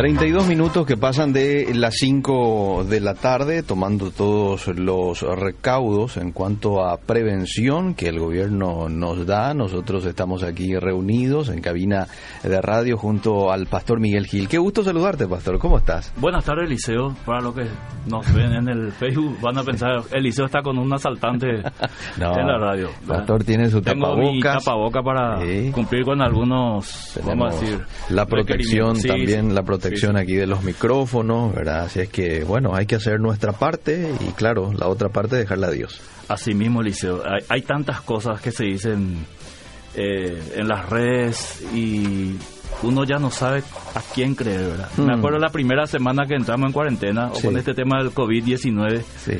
32 minutos que pasan de las 5 de la tarde, tomando todos los recaudos en cuanto a prevención que el gobierno nos da. Nosotros estamos aquí reunidos en cabina de radio junto al pastor Miguel Gil. Qué gusto saludarte, pastor. ¿Cómo estás? Buenas tardes, Eliseo. Para los que nos ven en el Facebook, van a pensar, Eliseo está con un asaltante No, en la radio. Pastor tiene su Tengo mi tapabocas. tapaboca para cumplir con algunos, vamos a decir, la protección. Sí, también, sí, la protección sí. aquí de los micrófonos, ¿verdad? Así es que, bueno, hay que hacer nuestra parte y, claro, la otra parte dejarla a Dios. Así mismo, Eliseo. Hay, hay tantas cosas que se dicen eh, en las redes y uno ya no sabe a quién creer, ¿verdad? Me Mm. acuerdo la primera semana que entramos en cuarentena o con este tema del COVID-19, Sí.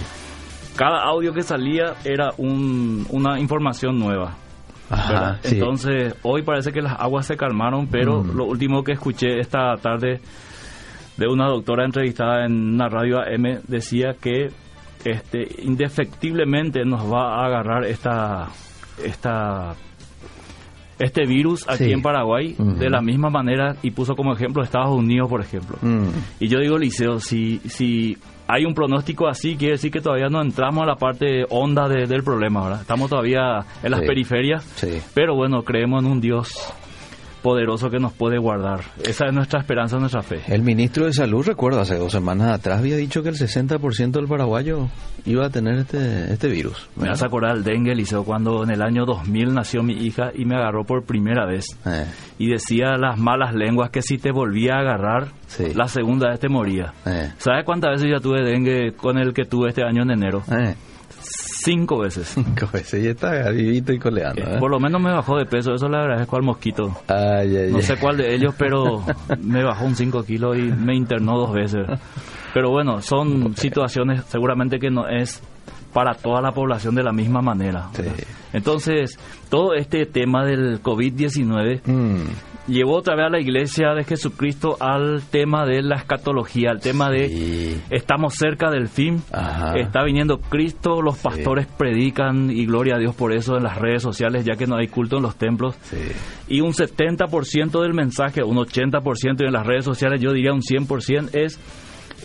cada audio que salía era un- una información nueva. Ajá, ¿verdad? sí. Entonces, hoy parece que las aguas se calmaron, pero Mm. lo último que escuché esta tarde de una doctora entrevistada en una radio AM decía que este indefectiblemente nos va a agarrar esta esta este virus aquí Sí. en Paraguay de la misma manera y puso como ejemplo Estados Unidos, por ejemplo. Mm, Y yo digo, Liceo, si, si hay un pronóstico así, quiere decir que todavía no entramos a la parte honda de- del problema, ¿verdad? Estamos todavía en las Sí. periferias, sí. pero bueno, creemos en un Dios poderoso que nos puede guardar. Esa es nuestra esperanza, nuestra fe. El ministro de Salud, recuerdo, hace dos semanas atrás había dicho que el 60% del paraguayo iba a tener este, este virus. Me vas a acordar del dengue, Liceo, cuando en el año 2000 nació mi hija y me agarró por primera vez. Eh, Y decía las malas lenguas que si te volvía a agarrar, Sí. la segunda vez te moría. eh, ¿Sabes cuántas veces ya tuve dengue con el que tuve este año en enero? eh. Cinco veces. Cinco veces y está vivito y coleando. Eh, ¿eh? Por lo menos me bajó de peso, eso le agradezco al mosquito. Ay, ay, No ay. sé cuál de ellos, pero me bajó un 5 kilos y me internó dos veces. Pero bueno, son situaciones seguramente que no es para toda la población de la misma manera. Sí. Entonces, todo este tema del COVID-19 Mm, llevó otra vez a la iglesia de Jesucristo al tema de la escatología, al tema de estamos cerca del fin, Ajá. está viniendo Cristo, los pastores predican y gloria a Dios por eso en las redes sociales, ya que no hay culto en los templos. Y un 70% del mensaje, un 80% en las redes sociales, yo diría un 100% es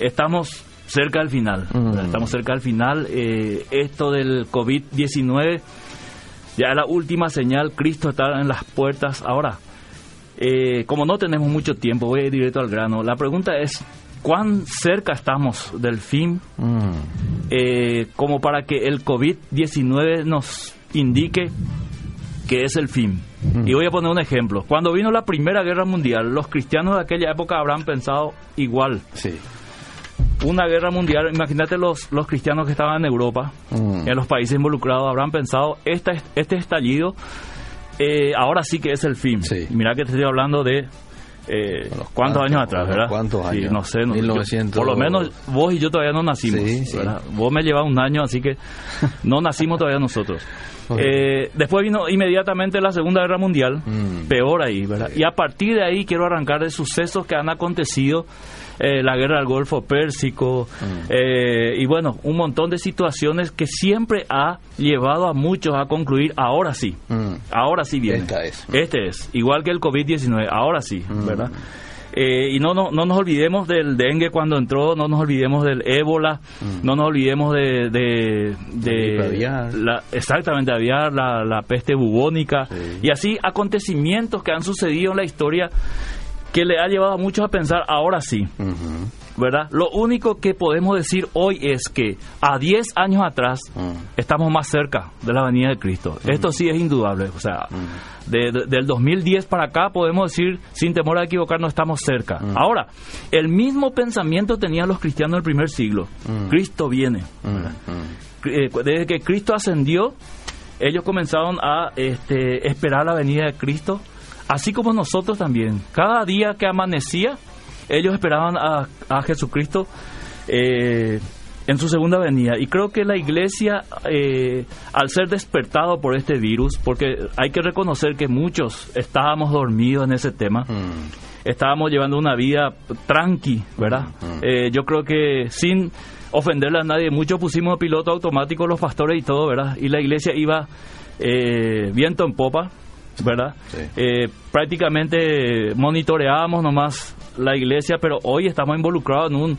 estamos cerca del final. Mm. Estamos cerca del final. Eh, esto del COVID-19 ya es la última señal, Cristo está en las puertas. Ahora, eh, como no tenemos mucho tiempo, voy a ir directo al grano. La pregunta es, ¿cuán cerca estamos del fin Mm, eh, como para que el COVID-19 nos indique que es el fin. Y voy a poner un ejemplo. Cuando vino la Primera Guerra Mundial, los cristianos de aquella época habrán pensado igual. sí. Una guerra mundial, imagínate los, los cristianos que estaban en Europa, Mm. en los países involucrados, habrán pensado, esta, este estallido, eh, ahora sí que es el fin. Sí. Mira que te estoy hablando de... Eh, ¿Cuántos años atrás, verdad? cuantos Sí, años. no sé. no- 1900. yo- por lo menos vos y yo todavía no nacimos. Vos me llevas un año, así que no nacimos todavía nosotros. Eh, después vino inmediatamente la Segunda Guerra Mundial, Mm. peor ahí, ¿verdad? Y a partir de ahí quiero arrancar de sucesos que han acontecido, eh, la guerra del Golfo Pérsico, Mm. eh, y bueno, un montón de situaciones que siempre ha llevado a muchos a concluir, ahora sí, Mm. ahora sí viene. Esta es. Este es, igual que el COVID-19, ahora sí, Mm. ¿verdad? Eh, y no, no, no nos olvidemos del dengue cuando entró, no nos olvidemos del ébola, no nos olvidemos de... de, de gripe aviar. la, exactamente, aviar, la, la peste bubónica, Sí. y así acontecimientos que han sucedido en la historia que le ha llevado a muchos a pensar, ahora sí. ¿verdad? Lo único que podemos decir hoy es que a 10 años atrás Mm. estamos más cerca de la venida de Cristo. Esto sí es indudable. O sea, de- de- del 2010 para acá podemos decir, sin temor a equivocarnos, estamos cerca. Ahora, el mismo pensamiento tenían los cristianos del primer siglo. Cristo viene. Eh, Desde que Cristo ascendió, ellos comenzaron a este, esperar la venida de Cristo, así como nosotros también. Cada día que amanecía, ellos esperaban a, a Jesucristo eh, en su segunda venida. Y creo que la iglesia, eh, al ser despertado por este virus, porque hay que reconocer que muchos estábamos dormidos en ese tema, Mm. estábamos llevando una vida tranqui, ¿verdad? Eh, yo creo que sin ofenderle a nadie, muchos pusimos piloto automático los pastores y todo, ¿verdad? Y la iglesia iba eh, viento en popa, ¿verdad? Sí. Eh, prácticamente monitoreábamos nomás la iglesia, pero hoy estamos involucrados en un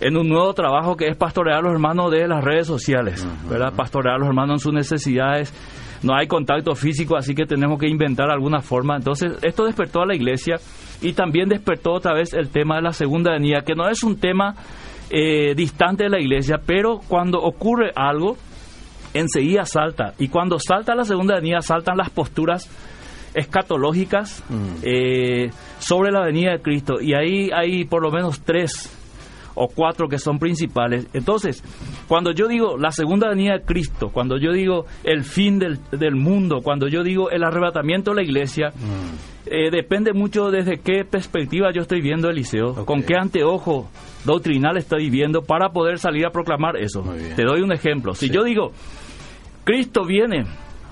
en un nuevo trabajo que es pastorear a los hermanos de las redes sociales, ¿verdad? Pastorear a los hermanos en sus necesidades. No hay contacto físico, así que tenemos que inventar alguna forma. Entonces, esto despertó a la iglesia y también despertó otra vez el tema de la segunda venida, que no es un tema eh, distante de la iglesia, pero cuando ocurre algo, enseguida salta. Y cuando salta la segunda venida, saltan las posturas escatológicas eh, sobre la venida de Cristo. Y ahí hay por lo menos tres o cuatro que son principales. Entonces, cuando yo digo la segunda venida de Cristo, cuando yo digo el fin del, del mundo, cuando yo digo el arrebatamiento de la iglesia, eh, depende mucho desde qué perspectiva yo estoy viendo Eliseo, con qué anteojo doctrinal estoy viendo para poder salir a proclamar eso. Te doy un ejemplo. Si yo digo, Cristo viene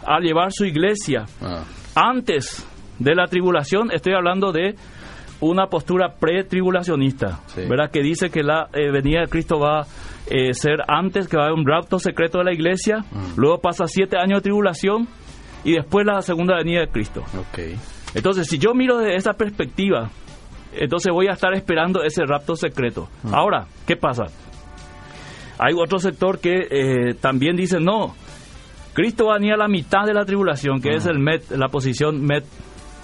a llevar su iglesia Ah, antes de la tribulación, estoy hablando de una postura pre-tribulacionista, Sí. ¿verdad? Que dice que la eh, venida de Cristo va a eh, ser antes, que va a haber un rapto secreto de la iglesia, Mm. luego pasa siete años de tribulación y después la segunda venida de Cristo. Entonces, si yo miro desde esa perspectiva, entonces voy a estar esperando ese rapto secreto. Ahora, ¿qué pasa? Hay otro sector que eh, también dice, no, Cristo va a venir a la mitad de la tribulación, que es el MET, la posición MET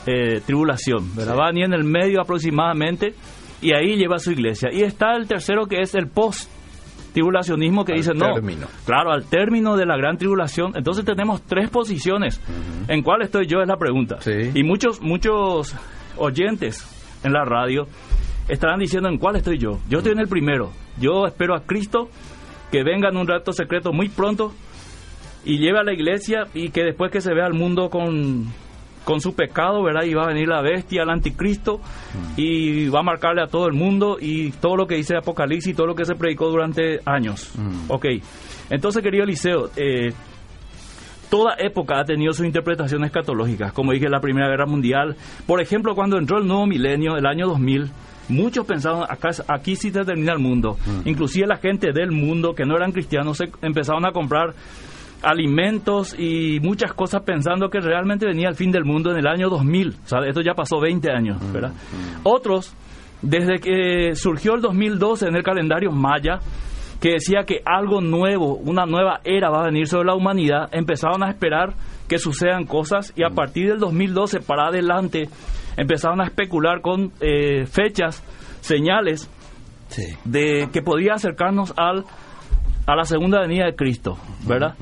eh, tribulación, ¿verdad? Va a venir en el medio aproximadamente y ahí lleva su iglesia. Y está el tercero que es el post tribulacionismo que Al dice no, claro, al término de la gran tribulación, entonces tenemos tres posiciones. ¿En cuál estoy yo? Es la pregunta. Sí. Y muchos muchos oyentes en la radio estarán diciendo en cuál estoy yo. Yo estoy en el primero. Yo espero a Cristo que venga en un rato secreto muy pronto y lleve a la iglesia y que después que se vea al mundo con, con su pecado, ¿verdad? Y va a venir la bestia, el anticristo, y va a marcarle a todo el mundo y todo lo que dice Apocalipsis y todo lo que se predicó durante años. Mm. Ok, entonces querido Eliseo, eh, toda época ha tenido sus interpretaciones escatológicas, como dije, la Primera Guerra Mundial. Por ejemplo, cuando entró el nuevo milenio, el año 2000, muchos pensaban, acá, aquí sí se termina el mundo. Inclusive la gente del mundo que no eran cristianos se empezaron a comprar alimentos y muchas cosas pensando que realmente venía el fin del mundo en el año 2000. O sea, esto ya pasó 20 años, ¿verdad? Otros, desde que surgió el 2012 en el calendario maya, que decía que algo nuevo, una nueva era va a venir sobre la humanidad, empezaron a esperar que sucedan cosas y a partir del 2012 para adelante empezaron a especular con eh, fechas, señales Sí. de que podía acercarnos al a la segunda venida de Cristo, ¿verdad?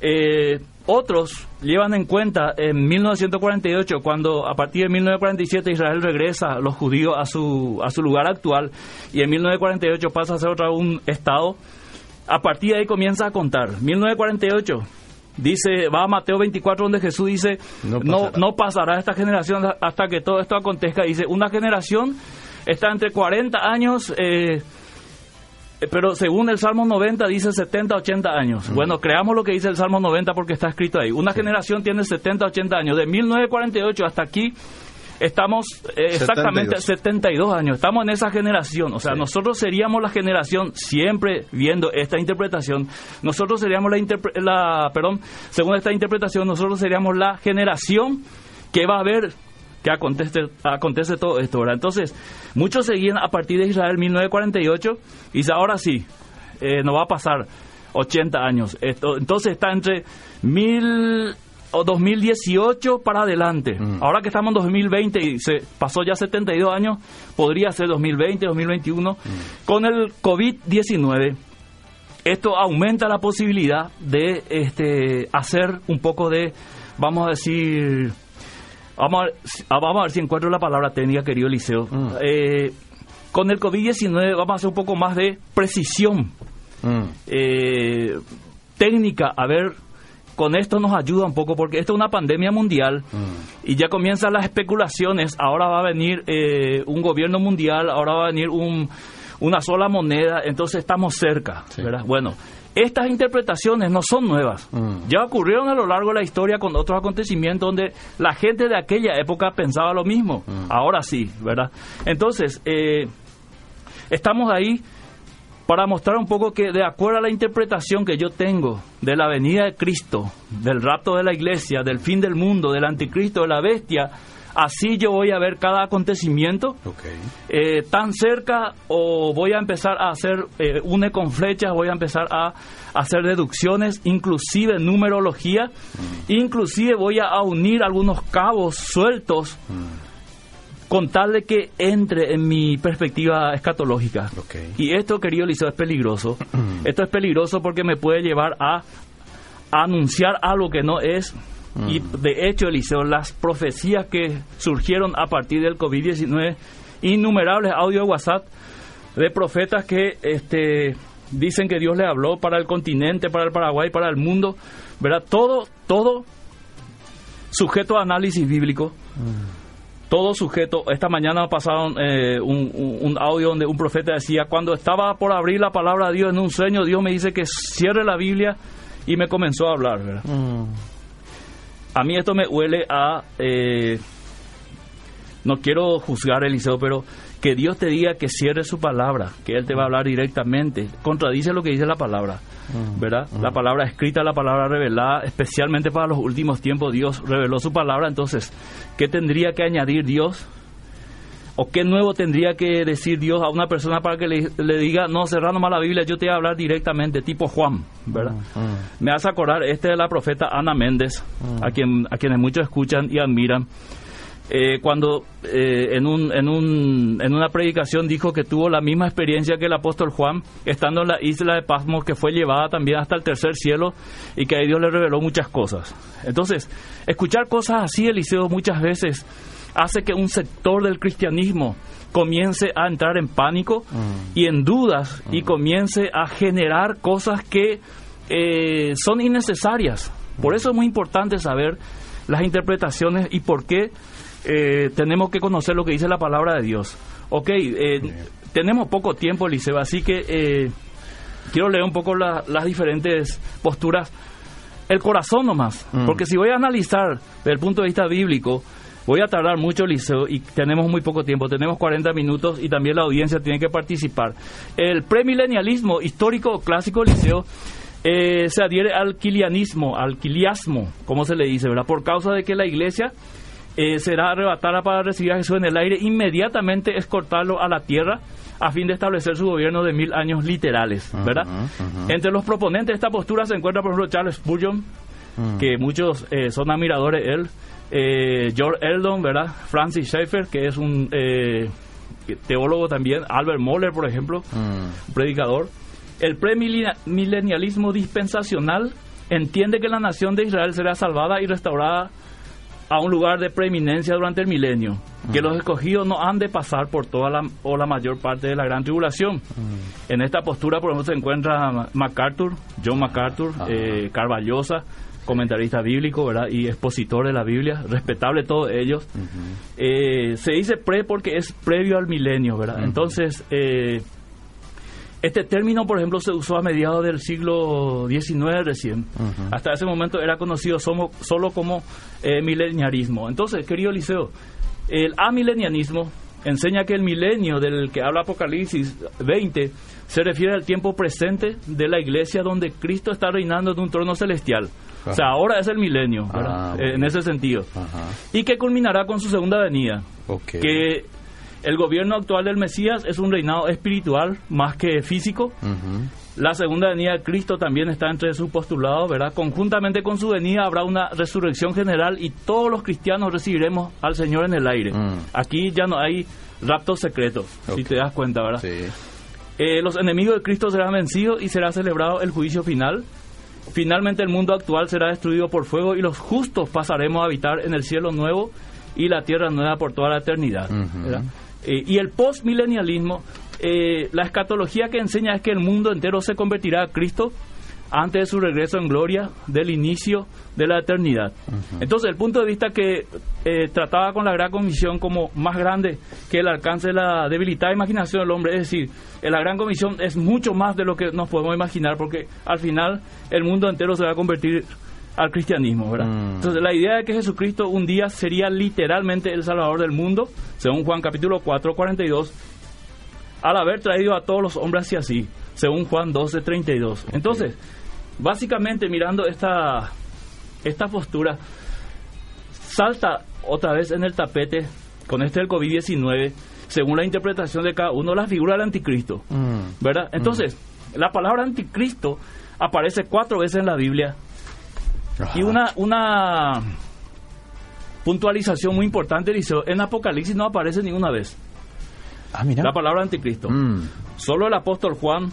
Eh, otros llevan en cuenta en 1948, cuando a partir de 1947 Israel regresa a los judíos a su, a su lugar actual y en 1948 pasa a ser otra un estado, a partir de ahí comienza a contar. 1948 dice, va a Mateo 24 donde Jesús dice, No pasará. no pasará esta generación hasta que todo esto acontezca. Dice, una generación está entre 40 años... eh, pero según el Salmo 90 dice 70, 80 años. Bueno, creamos lo que dice el Salmo 90 porque está escrito ahí. Una generación tiene 70, 80 años. De 1948 hasta aquí estamos eh, exactamente 72 años. Estamos en esa generación. O sea, Sí. nosotros seríamos la generación, siempre viendo esta interpretación, nosotros seríamos la, la, perdón, según esta interpretación, nosotros seríamos la generación que va a ver que acontece, acontece todo esto, ¿verdad? Entonces, muchos seguían a partir de Israel 1948 y dice, ahora sí, eh, no va a pasar 80 años. Esto, entonces está entre mil o 2018 para adelante. Mm. Ahora que estamos en 2020 y se pasó ya 72 años, podría ser 2020, 2021. Con el COVID-19, esto aumenta la posibilidad de este, hacer un poco de, vamos a decir, vamos a, ver, si- ah, vamos a ver si encuentro la palabra técnica, querido Eliseo. Mm. Eh, con el COVID-19 vamos a hacer un poco más de precisión Mm. eh, técnica. A ver, con esto nos ayuda un poco porque esto es una pandemia mundial Mm. y ya comienzan las especulaciones. Ahora va a venir eh, un gobierno mundial, ahora va a venir un, una sola moneda, entonces estamos cerca, Sí. ¿verdad? Bueno, estas interpretaciones no son nuevas. Mm. Ya ocurrieron a lo largo de la historia con otros acontecimientos donde la gente de aquella época pensaba lo mismo. Mm. Ahora sí, ¿verdad? Entonces, eh, estamos ahí para mostrar un poco que de acuerdo a la interpretación que yo tengo de la venida de Cristo, del rapto de la iglesia, del fin del mundo, del anticristo, de la bestia, Así yo voy a ver cada acontecimiento Okay. eh, tan cerca o voy a empezar a hacer eh, une con flechas, voy a empezar a hacer deducciones, inclusive numerología, inclusive voy a, unir algunos cabos sueltos con tal de que entre en mi perspectiva escatológica. Y esto, querido Liceo, es peligroso. esto es peligroso porque me puede llevar a anunciar algo que no es. Y de hecho, Eliseo, las profecías que surgieron a partir del COVID-19, innumerables audios de WhatsApp de profetas que este, dicen que Dios le habló para el continente, para el Paraguay, para el mundo, ¿verdad? Todo, todo sujeto a análisis bíblico todo sujeto. Esta mañana pasaron eh, un, audio donde un profeta decía, cuando estaba por abrir la palabra de Dios en un sueño, Dios me dice que cierre la Biblia y me comenzó a hablar. ¿verdad? A mí esto me huele a... eh, no quiero juzgar, Eliseo, pero que Dios te diga que cierre su palabra, que Él te va a hablar directamente. Contradice lo que dice la palabra, ¿verdad? La palabra escrita, la palabra revelada, especialmente para los últimos tiempos, Dios reveló su palabra. Entonces, ¿qué tendría que añadir Dios? ¿O qué nuevo tendría que decir Dios a una persona para que le, le diga, no, cerrar nomás la Biblia, yo te voy a hablar directamente, tipo Juan, ¿verdad? Me hace acordar este de la profeta Ana Méndez, a, quien, a quienes muchos escuchan y admiran. Eh, cuando eh, en, un, en, un, en una predicación dijo que tuvo la misma experiencia que el apóstol Juan, estando en la isla de Pasmos, que fue llevada también hasta el tercer cielo y que ahí Dios le reveló muchas cosas. Entonces, escuchar cosas así, Eliseo, muchas veces hace que un sector del cristianismo comience a entrar en pánico y en dudas y comience a generar cosas que eh, son innecesarias. Por eso es muy importante saber las interpretaciones y por qué eh, tenemos que conocer lo que dice la palabra de Dios. Ok, eh, tenemos poco tiempo, Eliseo, así que quiero leer un poco la- las diferentes posturas. El corazón nomás, porque si voy a analizar desde el punto de vista bíblico, voy a tardar mucho, Liceo, y tenemos muy poco tiempo, tenemos 40 minutos y también la audiencia tiene que participar. El premilenialismo histórico clásico, Liceo, eh, se adhiere al quilianismo, al quiliasmo, como se le dice, ¿verdad? Por causa de que la iglesia eh, será arrebatada para recibir a Jesús en el aire, inmediatamente es cortarlo a la tierra a fin de establecer su gobierno de mil años literales, ¿verdad? Entre los proponentes de esta postura se encuentra, por ejemplo, Charles Spurgeon, que muchos eh, son admiradores de él, eh, George Eldon, ¿verdad? Francis Schaeffer, que es un eh, teólogo también, Albert Moller, por ejemplo, un predicador. El premilenialismo dispensacional entiende que la nación de Israel será salvada y restaurada a un lugar de preeminencia durante el milenio, que los escogidos no han de pasar por toda la o la mayor parte de la gran tribulación. En esta postura, por ejemplo, se encuentra MacArthur, John MacArthur, eh, Carballosa, comentarista bíblico, ¿verdad? Y expositor de la Biblia, respetable todos ellos. Eh, se dice pre porque es previo al milenio, ¿verdad? Entonces, eh, este término, por ejemplo, se usó a mediados del siglo XIX recién. Hasta ese momento era conocido somo- solo como eh, mileniarismo. Entonces, querido Liceo, el amilenianismo enseña que el milenio del que habla Apocalipsis 20 se refiere al tiempo presente de la iglesia donde Cristo está reinando en un trono celestial. O sea, ahora es el milenio. Ah, en ese sentido. Ajá. Y que culminará con su segunda venida que el gobierno actual del Mesías es un reinado espiritual más que físico. La segunda venida de Cristo también está entre sus postulados, ¿verdad? Conjuntamente con su venida habrá una resurrección general y todos los cristianos recibiremos al Señor en el aire. Mm. Aquí ya no hay raptos secretos, si te das cuenta, ¿verdad? Sí. Eh, los enemigos de Cristo serán vencidos y será celebrado el juicio final. Finalmente el mundo actual será destruido por fuego y los justos pasaremos a habitar en el cielo nuevo y la tierra nueva por toda la eternidad. Eh, y el postmilenialismo, eh, la escatología que enseña es que el mundo entero se convertirá a Cristo antes de su regreso en gloria del inicio de la eternidad. Entonces, el punto de vista que eh, trataba con la gran comisión como más grande que el alcance de la debilitada imaginación del hombre, es decir, la gran comisión es mucho más de lo que nos podemos imaginar, porque al final el mundo entero se va a convertir al cristianismo, ¿verdad? Mm. Entonces, la idea de que Jesucristo un día sería literalmente el Salvador del mundo, según Juan capítulo 4, 42, al haber traído a todos los hombres hacia sí, según Juan 12, 32. Entonces, básicamente mirando esta, esta postura, salta otra vez en el tapete con este del COVID-19, según la interpretación de cada uno, la figura del anticristo. Mm. ¿Verdad? Entonces, la palabra anticristo aparece cuatro veces en la Biblia y una, una puntualización muy importante, dice, en Apocalipsis no aparece ninguna vez Ah, mira. la palabra anticristo. Mm. Solo el apóstol Juan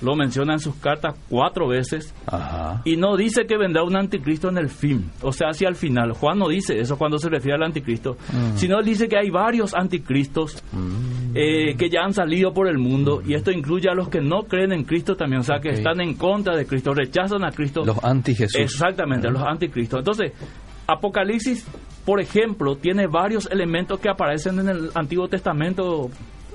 lo menciona en sus cartas cuatro veces Ajá. y no dice que vendrá un anticristo en el fin, o sea, hacia el final. Juan no dice eso cuando se refiere al anticristo, sino él dice que hay varios anticristos Mm. eh, que ya han salido por el mundo y esto incluye a los que no creen en Cristo también, o sea, que están en contra de Cristo, rechazan a Cristo. Los anti-Jesús. Exactamente, los anticristos. Entonces, Apocalipsis, por ejemplo, tiene varios elementos que aparecen en el Antiguo Testamento,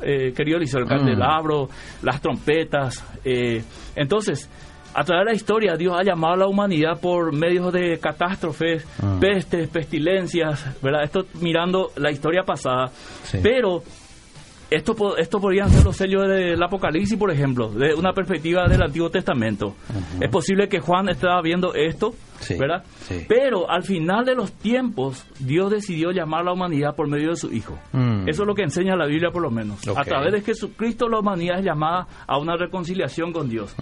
eh, querido Eliseo, el candelabro, las trompetas. eh, entonces, a través de la historia, Dios ha llamado a la humanidad por medios de catástrofes, Ah. pestes, pestilencias, ¿verdad? Esto mirando la historia pasada. Sí. Pero esto, esto podrían ser los sellos del Apocalipsis, por ejemplo, de una perspectiva del Antiguo Testamento. Es posible que Juan estaba viendo esto, Sí, ¿verdad? sí. Pero al final de los tiempos, Dios decidió llamar a la humanidad por medio de su Hijo. Mm. Eso es lo que enseña la Biblia, por lo menos. A través de Jesucristo, la humanidad es llamada a una reconciliación con Dios.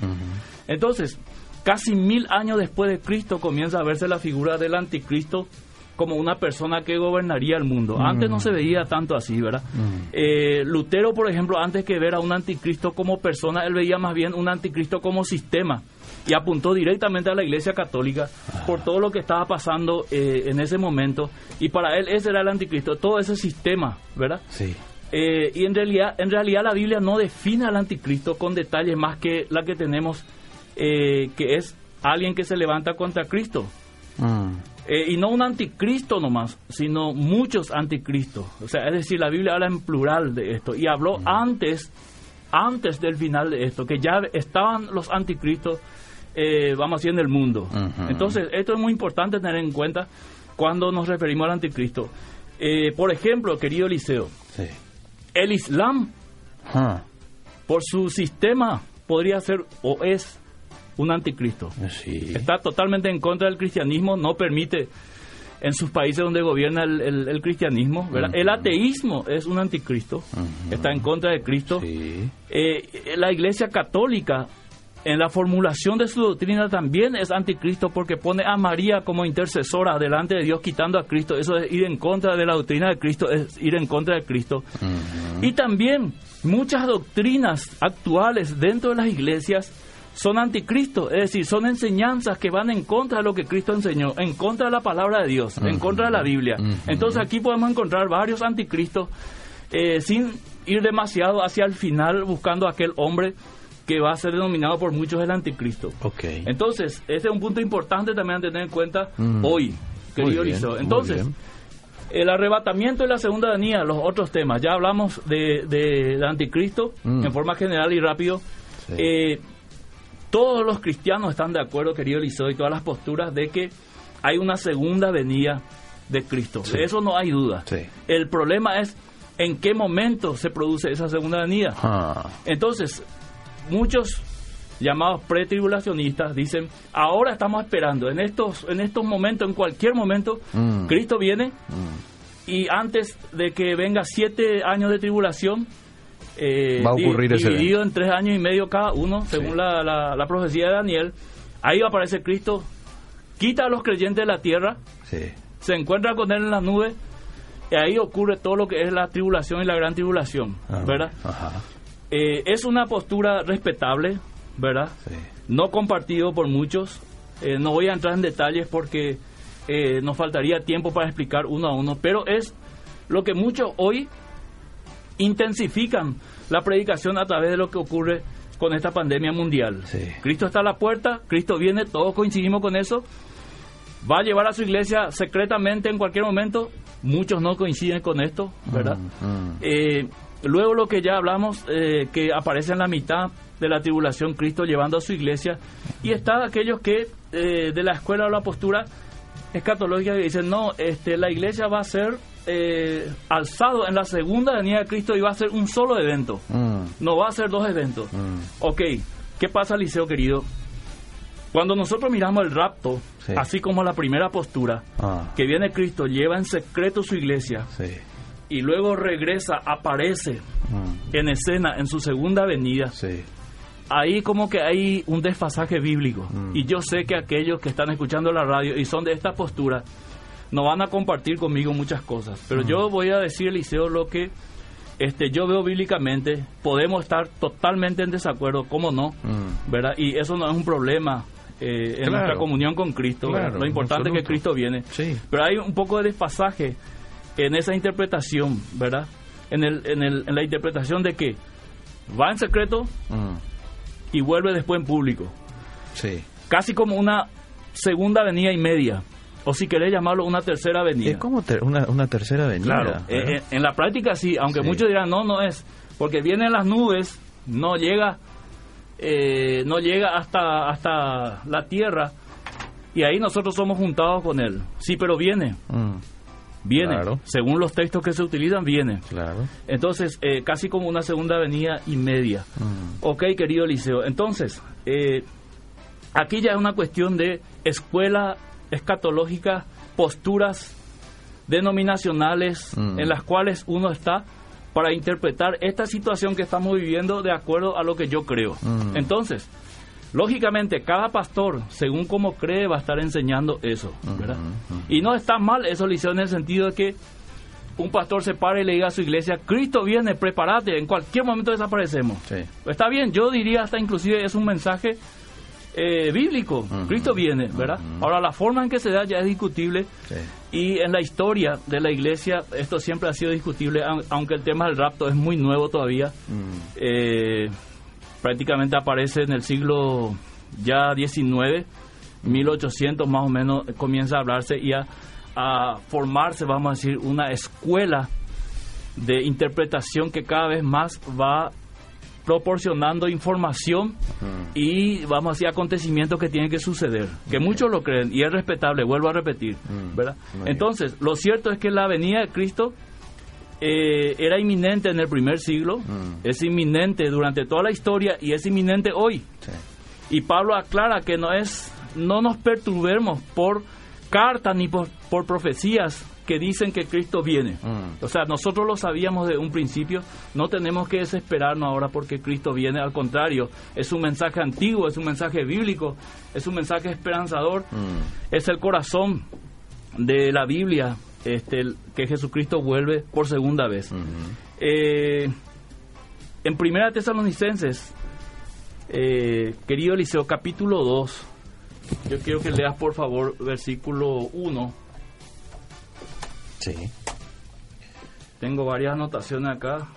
Entonces, casi mil años después de Cristo comienza a verse la figura del anticristo como una persona que gobernaría el mundo. Antes no se veía tanto así, ¿verdad? Eh, Lutero, por ejemplo, antes que ver a un anticristo como persona, él veía más bien un anticristo como sistema y apuntó directamente a la Iglesia Católica por todo lo que estaba pasando eh, en ese momento y para él ese era el anticristo, todo ese sistema, ¿verdad? Sí. Eh, y en realidad, en realidad la Biblia no define al anticristo con detalles más que la que tenemos, eh, que es alguien que se levanta contra Cristo. Mm. Eh, y no un anticristo nomás, sino muchos anticristos. O sea, es decir, la Biblia habla en plural de esto. Y habló antes, antes del final de esto, que ya estaban los anticristos, eh, vamos a decir, en el mundo. Entonces, esto es muy importante tener en cuenta cuando nos referimos al anticristo. Eh, por ejemplo, querido Eliseo, Sí. el Islam, por su sistema, podría ser o es un anticristo. Sí. Está totalmente en contra del cristianismo, no permite en sus países donde gobierna el, el- el cristianismo. ¿verdad? El ateísmo es un anticristo, está en contra de Cristo. Sí. Eh, la Iglesia Católica, en la formulación de su doctrina, también es anticristo porque pone a María como intercesora delante de Dios, quitando a Cristo. Eso es ir en contra de la doctrina de Cristo, es ir en contra de Cristo. Y también muchas doctrinas actuales dentro de las iglesias son anticristo, es decir, son enseñanzas que van en contra de lo que Cristo enseñó, en contra de la palabra de Dios, en contra de la Biblia. Entonces aquí podemos encontrar varios anticristos eh, sin ir demasiado hacia el final buscando aquel hombre que va a ser denominado por muchos el anticristo. Entonces, ese es un punto importante también a tener en cuenta Mm. hoy, querido muy Entonces, el arrebatamiento y la segunda venida, los otros temas. Ya hablamos de, de, de anticristo en forma general y rápido. Sí. Eh, todos los cristianos están de acuerdo, querido Eliseo, y todas las posturas de que hay una segunda venida de Cristo. Sí. De eso no hay duda. Sí. El problema es en qué momento se produce esa segunda venida. Ah. Entonces, muchos llamados pretribulacionistas dicen, ahora estamos esperando, en estos, en estos momentos, en cualquier momento, Mm. Cristo viene Mm. y antes de que venga siete años de tribulación, eh, Va a ocurrir ese dividido en tres años y medio cada uno, según Sí. la, la- la profecía de Daniel, ahí va a aparecer Cristo, quita a los creyentes de la tierra, Sí. se encuentra con él en las nubes, y ahí ocurre todo lo que es la tribulación y la gran tribulación, Ah, ¿verdad? Ajá. Eh, es una postura respetable, ¿verdad? Sí. No compartido por muchos. Eh, no voy a entrar en detalles porque nos faltaría tiempo para explicar uno a uno, pero es lo que muchos hoy intensifican la predicación a través de lo que ocurre con esta pandemia mundial. Sí. Cristo está a la puerta, Cristo viene, todos coincidimos con eso. Va a llevar a su iglesia secretamente en cualquier momento. Muchos no coinciden con esto, ¿verdad? Mm, mm. Eh, luego lo que ya hablamos, eh, que aparece en la mitad de la tribulación Cristo llevando a su iglesia, y está aquellos que eh, de la escuela o la postura escatológica que dicen, no, este, la iglesia va a ser eh, alzado en la segunda venida de Cristo y va a ser un solo evento, Mm, no va a ser dos eventos. mm. Ok, ¿qué pasa, Liceo querido? Cuando nosotros miramos el rapto, Sí. así como la primera postura, Ah, que viene Cristo, lleva en secreto su iglesia sí. y luego regresa, aparece Mm, en escena en su segunda venida, sí. ahí como que hay un desfasaje bíblico. Mm. Y yo sé que aquellos que están escuchando la radio y son de esta postura, no van a compartir conmigo muchas cosas. Pero yo voy a decir, Eliseo, lo que este, yo veo bíblicamente. Podemos estar totalmente en desacuerdo, ¿cómo no? Mm, ¿Verdad? Y eso no es un problema eh, en nuestra comunión con Cristo. Lo importante es que. Cristo viene. Sí. Pero hay un poco de desfasaje en esa interpretación, ¿verdad? En, el, en, el, en la interpretación de que va en secreto mm, y vuelve después en público. sí. Casi como una segunda venida y media. O si querés llamarlo una tercera venida. Es como ter- una, una tercera venida. Claro, eh, eh, en la práctica sí, aunque Sí. muchos dirán, no, no es, porque vienen las nubes, no llega, eh, no llega hasta, hasta la tierra, y ahí nosotros somos juntados con él. Sí, pero viene, Mm, viene, Claro. según los textos que se utilizan, viene. claro. Entonces, eh, casi como una segunda venida y media. Mm, Ok, querido Eliseo. Entonces, aquí ya es una cuestión de escuela escatológica, posturas denominacionales Mm. en las cuales uno está para interpretar esta situación que estamos viviendo de acuerdo a lo que yo creo. Mm. Entonces, lógicamente, cada pastor, según como cree, va a estar enseñando eso, ujú. Y no está mal eso, Eliseo, en el sentido de que un pastor se pare y le diga a su iglesia, Cristo viene, prepárate, en cualquier momento desaparecemos. Sí. Está bien, yo diría hasta inclusive es un mensaje eh, bíblico. Cristo viene, ¿verdad? Ahora, la forma en que se da ya es discutible Sí. y en la historia de la iglesia esto siempre ha sido discutible, aun- aunque el tema del rapto es muy nuevo todavía. Eh, prácticamente aparece en el siglo ya 19, 1800 más o menos, eh, comienza a hablarse y a, a formarse, vamos a decir, una escuela de interpretación que cada vez más va proporcionando información mm, y vamos a decir acontecimientos que tienen que suceder, que muchos lo creen y es respetable, vuelvo a repetir, Mm, ¿verdad? muy bien. Entonces, lo cierto es que la venida de Cristo eh, era inminente en el primer siglo, Mm. es inminente durante toda la historia y es inminente hoy. sí. Y Pablo aclara que no es no nos perturbemos por cartas ni por, por profecías que dicen que Cristo viene. Mm. O sea, nosotros lo sabíamos de un principio, no tenemos que desesperarnos ahora porque Cristo viene, al contrario, es un mensaje antiguo, es un mensaje bíblico, es un mensaje esperanzador, Mm, es el corazón de la Biblia, este, que Jesucristo vuelve por segunda vez. ujú. Eh, en Primera Tesalonicenses, eh, querido Eliseo, capítulo 2, yo quiero que leas por favor versículo 1. Sí. Tengo varias anotaciones acá.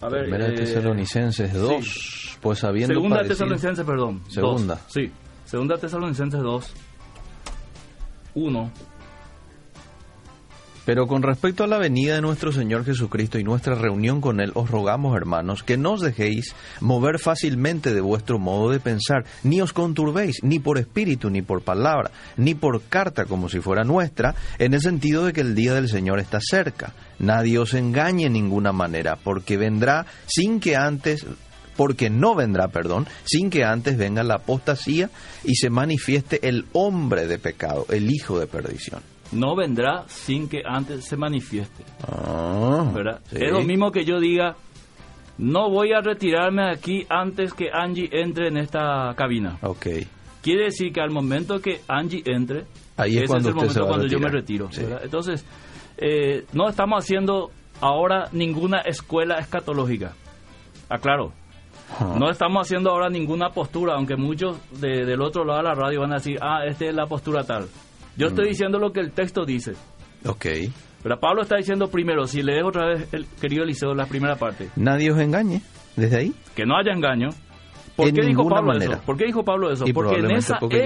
A ver, Primera eh, Tesalonicenses 2. Pues habiendo Segunda padecido- Tesalonicenses, perdón. dos. Segunda. Sí, Segunda Tesalonicenses 2. 1. Pero con respecto a la venida de nuestro Señor Jesucristo y nuestra reunión con Él, os rogamos, hermanos, que no os dejéis mover fácilmente de vuestro modo de pensar, ni os conturbéis, ni por espíritu, ni por palabra, ni por carta como si fuera nuestra, en el sentido de que el día del Señor está cerca. Nadie os engañe en ninguna manera, porque vendrá sin que antes porque no vendrá, perdón, sin que antes venga la apostasía y se manifieste el hombre de pecado, el hijo de perdición. No vendrá sin que antes se manifieste. Ah, ¿verdad? sí. Es lo mismo que yo diga, no voy a retirarme de aquí antes que Angie entre en esta cabina. Ok. Quiere decir que al momento que Angie entre, Ahí es ese cuando es el momento cuando yo me retiro. Entonces, eh, no estamos haciendo ahora ninguna escuela escatológica. Aclaro. No estamos haciendo ahora ninguna postura, aunque muchos de- del otro lado de la radio van a decir, ah, esta es la postura tal. Yo Mm. estoy diciendo lo que el texto dice. Ok. Pero Pablo está diciendo primero, si lees otra vez, el querido Eliseo, la primera parte, Nadie os engañe desde ahí. que no haya engaño. ¿Por En qué dijo Pablo manera. eso? ¿Por qué dijo Pablo eso? Y porque en esa época,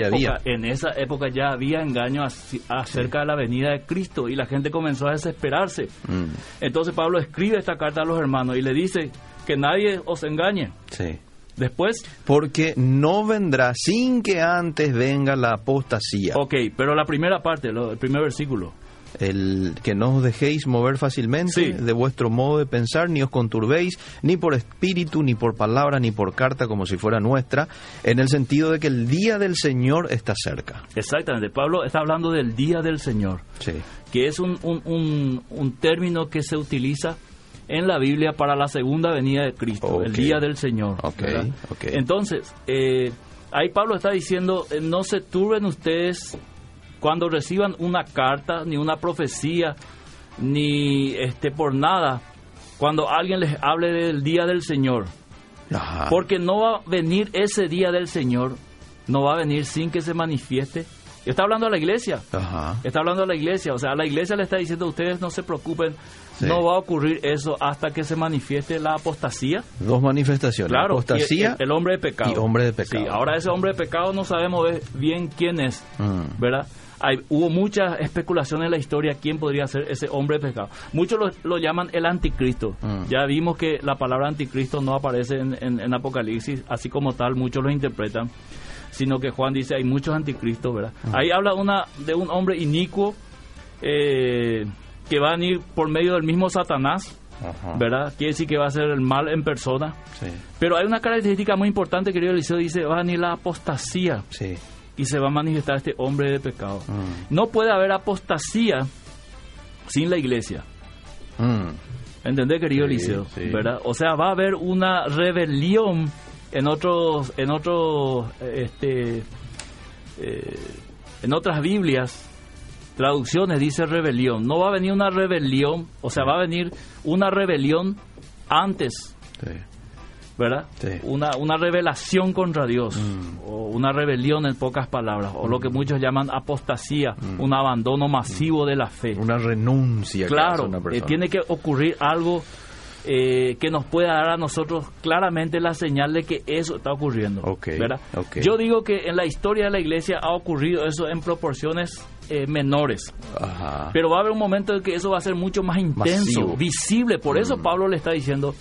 en esa época ya había engaño ac- acerca de la venida de Cristo y la gente comenzó a desesperarse. Mm, Entonces Pablo escribe esta carta a los hermanos y le dice que nadie os engañe. sí. Después, Porque no vendrá sin que antes venga la apostasía. ok, pero la primera parte, lo- el primer versículo. el que no os dejéis mover fácilmente Sí. de vuestro modo de pensar, ni os conturbéis, ni por espíritu, ni por palabra, ni por carta, como si fuera nuestra, en el sentido de que el día del Señor está cerca. Exactamente, Pablo está hablando del día del Señor, Sí. que es un, un, un- un término que se utiliza en la Biblia para la segunda venida de Cristo, el día del Señor. Entonces, eh, ahí Pablo está diciendo, eh, no se turben ustedes cuando reciban una carta, ni una profecía, ni este por nada, cuando alguien les hable del día del Señor. Ajá. Porque no va a venir ese día del Señor, no va a venir sin que se manifieste. Está hablando a la iglesia, Ajá. está hablando a la iglesia, o sea, a la iglesia le está diciendo, ustedes no se preocupen, Sí. no va a ocurrir eso hasta que se manifieste la apostasía. Dos manifestaciones. Claro, apostasía y el, el hombre de pecado. y hombre de pecado. Sí, ahora ese hombre de pecado no sabemos bien quién es, Mm. ¿verdad? Hay, hubo muchas especulaciones en la historia quién podría ser ese hombre de pecado. Muchos lo, lo llaman el anticristo. Mm. Ya vimos que la palabra anticristo no aparece en, en- en Apocalipsis, así como tal, muchos lo interpretan, sino que Juan dice hay muchos anticristos, ¿verdad? Ahí habla una de un hombre inicuo eh, que va a venir por medio del mismo Satanás, Ajá. ¿verdad? Quiere decir que va a ser el mal en persona. Sí. Pero hay una característica muy importante, querido Eliseo, dice, va a venir la apostasía Sí. y se va a manifestar este hombre de pecado. Mm. No puede haber apostasía sin la iglesia. Mm. ¿Entendés, querido Sí, Eliseo? O sea, va a haber una rebelión en otros, en otros, este, eh, en otras Biblias, traducciones dice rebelión. No va a venir una rebelión, o sea, va a venir una rebelión antes Sí. ¿verdad? Sí. Una, una revelación contra Dios, Mm. o una rebelión en pocas palabras, o lo que muchos llaman apostasía, un abandono masivo de la fe. Una renuncia que hace Claro, una eh, tiene que ocurrir algo eh, que nos pueda dar a nosotros claramente la señal de que eso está ocurriendo. Ok, ¿verdad? ok. Yo digo que en la historia de la iglesia ha ocurrido eso en proporciones eh, menores. Ajá. Pero va a haber un momento en que eso va a ser mucho más intenso, Masivo. visible. Por eso Mm. Pablo le está diciendo,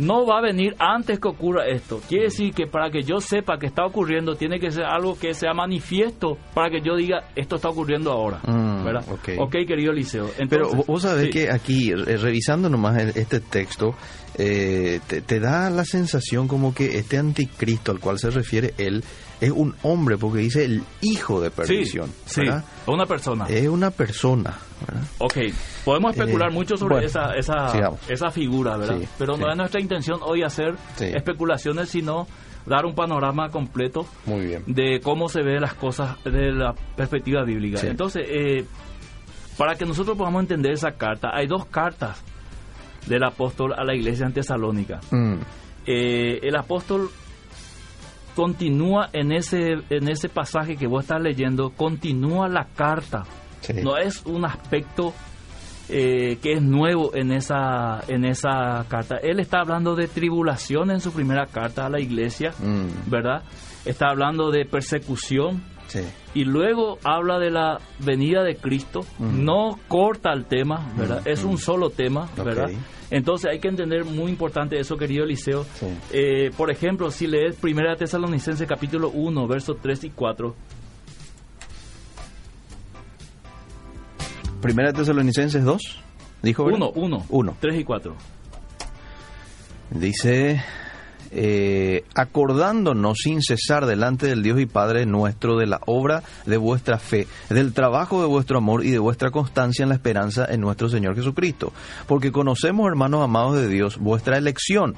no va a venir antes que ocurra esto. Quiere decir que para que yo sepa que está ocurriendo, tiene que ser algo que sea manifiesto para que yo diga, esto está ocurriendo ahora. Mm, ¿verdad? ok. querido Liceo. Pero Entonces, vos sabés sí. que aquí, revisando nomás el- este texto, eh, te, te da la sensación como que este anticristo al cual se refiere él es un hombre, porque dice el hijo de perdición. sí, ¿verdad? una persona. Es una persona. ¿verdad? Ok, podemos especular Eh, mucho sobre bueno, esa, esa, sigamos. esa figura, ¿verdad? Sí, Pero no sí. es nuestra intención hoy hacer especulaciones, sino dar un panorama completo Muy bien. de cómo se ve las cosas desde la perspectiva bíblica. Entonces, eh, para que nosotros podamos entender esa carta, hay dos cartas del apóstol a la iglesia en Tesalónica. Mm, Eh, el apóstol continúa en ese, en ese pasaje que vos estás leyendo, continúa la carta. sí. No es un aspecto eh, que es nuevo en esa, en esa carta. Él está hablando de tribulación en su primera carta a la iglesia, Mm, ¿verdad? Está hablando de persecución sí. y luego habla de la venida de Cristo. Mm. No corta el tema, ¿verdad? Mm, Es un solo tema, ¿verdad? Entonces hay que entender muy importante eso, querido Eliseo. Sí. Eh, por ejemplo, si lees 1 Tesalonicenses capítulo 1, versos 3 y 4, Primera Tesalonicenses 2, dijo. ¿verdad? 1, 1, Uno. 3 y 4. Dice, eh, acordándonos sin cesar delante del Dios y Padre nuestro de la obra de vuestra fe, del trabajo de vuestro amor y de vuestra constancia en la esperanza en nuestro Señor Jesucristo. Porque conocemos, hermanos amados de Dios, vuestra elección.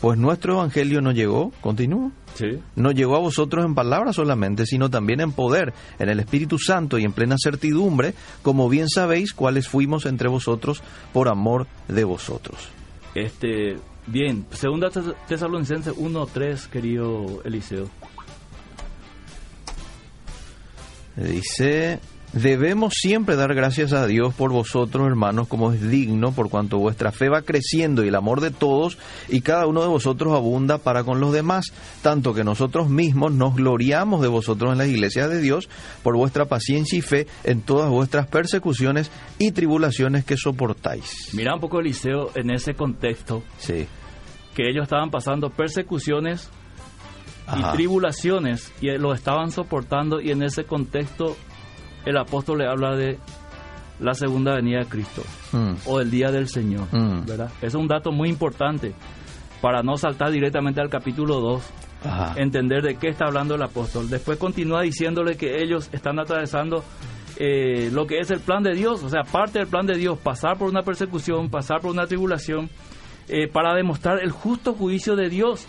Pues nuestro Evangelio no llegó, continúo, Sí. no llegó a vosotros en palabras solamente, sino también en poder, en el Espíritu Santo y en plena certidumbre, como bien sabéis cuáles fuimos entre vosotros por amor de vosotros. Este, bien, segunda Tes- Tesalonicenses 1, 3, querido Eliseo. Dice, debemos siempre dar gracias a Dios por vosotros, hermanos, como es digno, por cuanto vuestra fe va creciendo y el amor de todos y cada uno de vosotros abunda para con los demás, tanto que nosotros mismos nos gloriamos de vosotros en las iglesias de Dios por vuestra paciencia y fe en todas vuestras persecuciones y tribulaciones que soportáis. Mira un poco Eliseo en ese contexto, Sí. que ellos estaban pasando persecuciones Ajá. y tribulaciones y lo estaban soportando y en ese contexto el apóstol le habla de la segunda venida de Cristo Mm. o el día del Señor. Mm. ¿verdad? Es un dato muy importante para no saltar directamente al capítulo 2, Ajá. entender de qué está hablando el apóstol. Después continúa diciéndole que ellos están atravesando eh, lo que es el plan de Dios, o sea, parte del plan de Dios, pasar por una persecución, pasar por una tribulación, eh, para demostrar el justo juicio de Dios,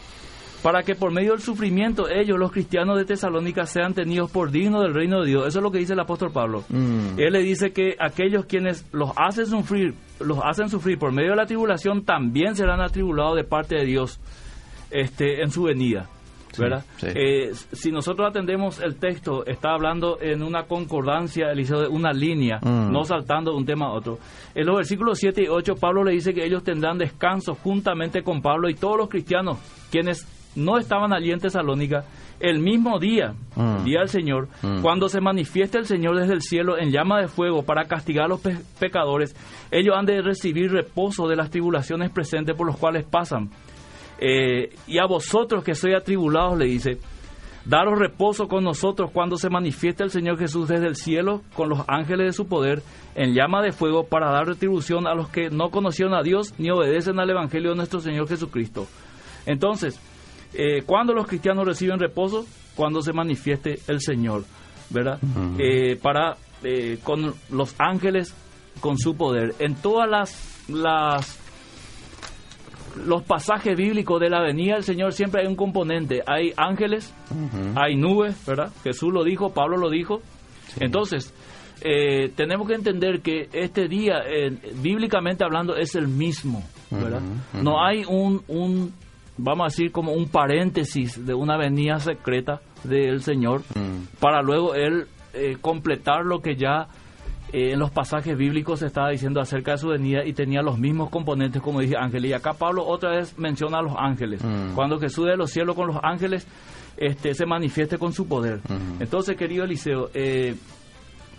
para que por medio del sufrimiento ellos, los cristianos de Tesalónica, sean tenidos por dignos del reino de Dios. Eso es lo que dice el apóstol Pablo. Mm. Él le dice que aquellos quienes los hacen sufrir, los hacen sufrir por medio de la tribulación, también serán atribulados de parte de Dios este, en su venida. Sí, ¿verdad? sí. Eh, si nosotros atendemos el texto, está hablando en una concordancia, Eliseo, de una línea, Mm. no saltando de un tema a otro. En los versículos 7 y 8, Pablo le dice que ellos tendrán descanso juntamente con Pablo y todos los cristianos, quienes no estaban allí en Tesalónica, el mismo día, Mm. día del Señor, Mm. cuando se manifieste el Señor desde el cielo en llama de fuego para castigar a los pe- pecadores, ellos han de recibir reposo de las tribulaciones presentes por los cuales pasan. Eh, y a vosotros que sois atribulados, le dice, daros reposo con nosotros cuando se manifieste el Señor Jesús desde el cielo con los ángeles de su poder en llama de fuego para dar retribución a los que no conocieron a Dios ni obedecen al Evangelio de nuestro Señor Jesucristo. Entonces, eh, ¿cuándo los cristianos reciben reposo? Cuando se manifieste el Señor, ¿verdad? Eh, para eh, con los ángeles con su poder. En todas las, las los pasajes bíblicos de la venida del Señor siempre hay un componente. Hay ángeles, hay nubes, ¿verdad? Jesús lo dijo, Pablo lo dijo. Entonces, eh, tenemos que entender que este día, eh, bíblicamente hablando, es el mismo, ¿verdad? No hay un, un, vamos a decir, como un paréntesis de una venida secreta del Señor Mm. para luego Él eh, completar lo que ya eh, en los pasajes bíblicos se estaba diciendo acerca de su venida y tenía los mismos componentes, como dije Ángel. Y acá Pablo otra vez menciona a los ángeles. Mm. Cuando Jesús de los cielos con los ángeles este, se manifieste con su poder. Ujú. Entonces, querido Eliseo, eh,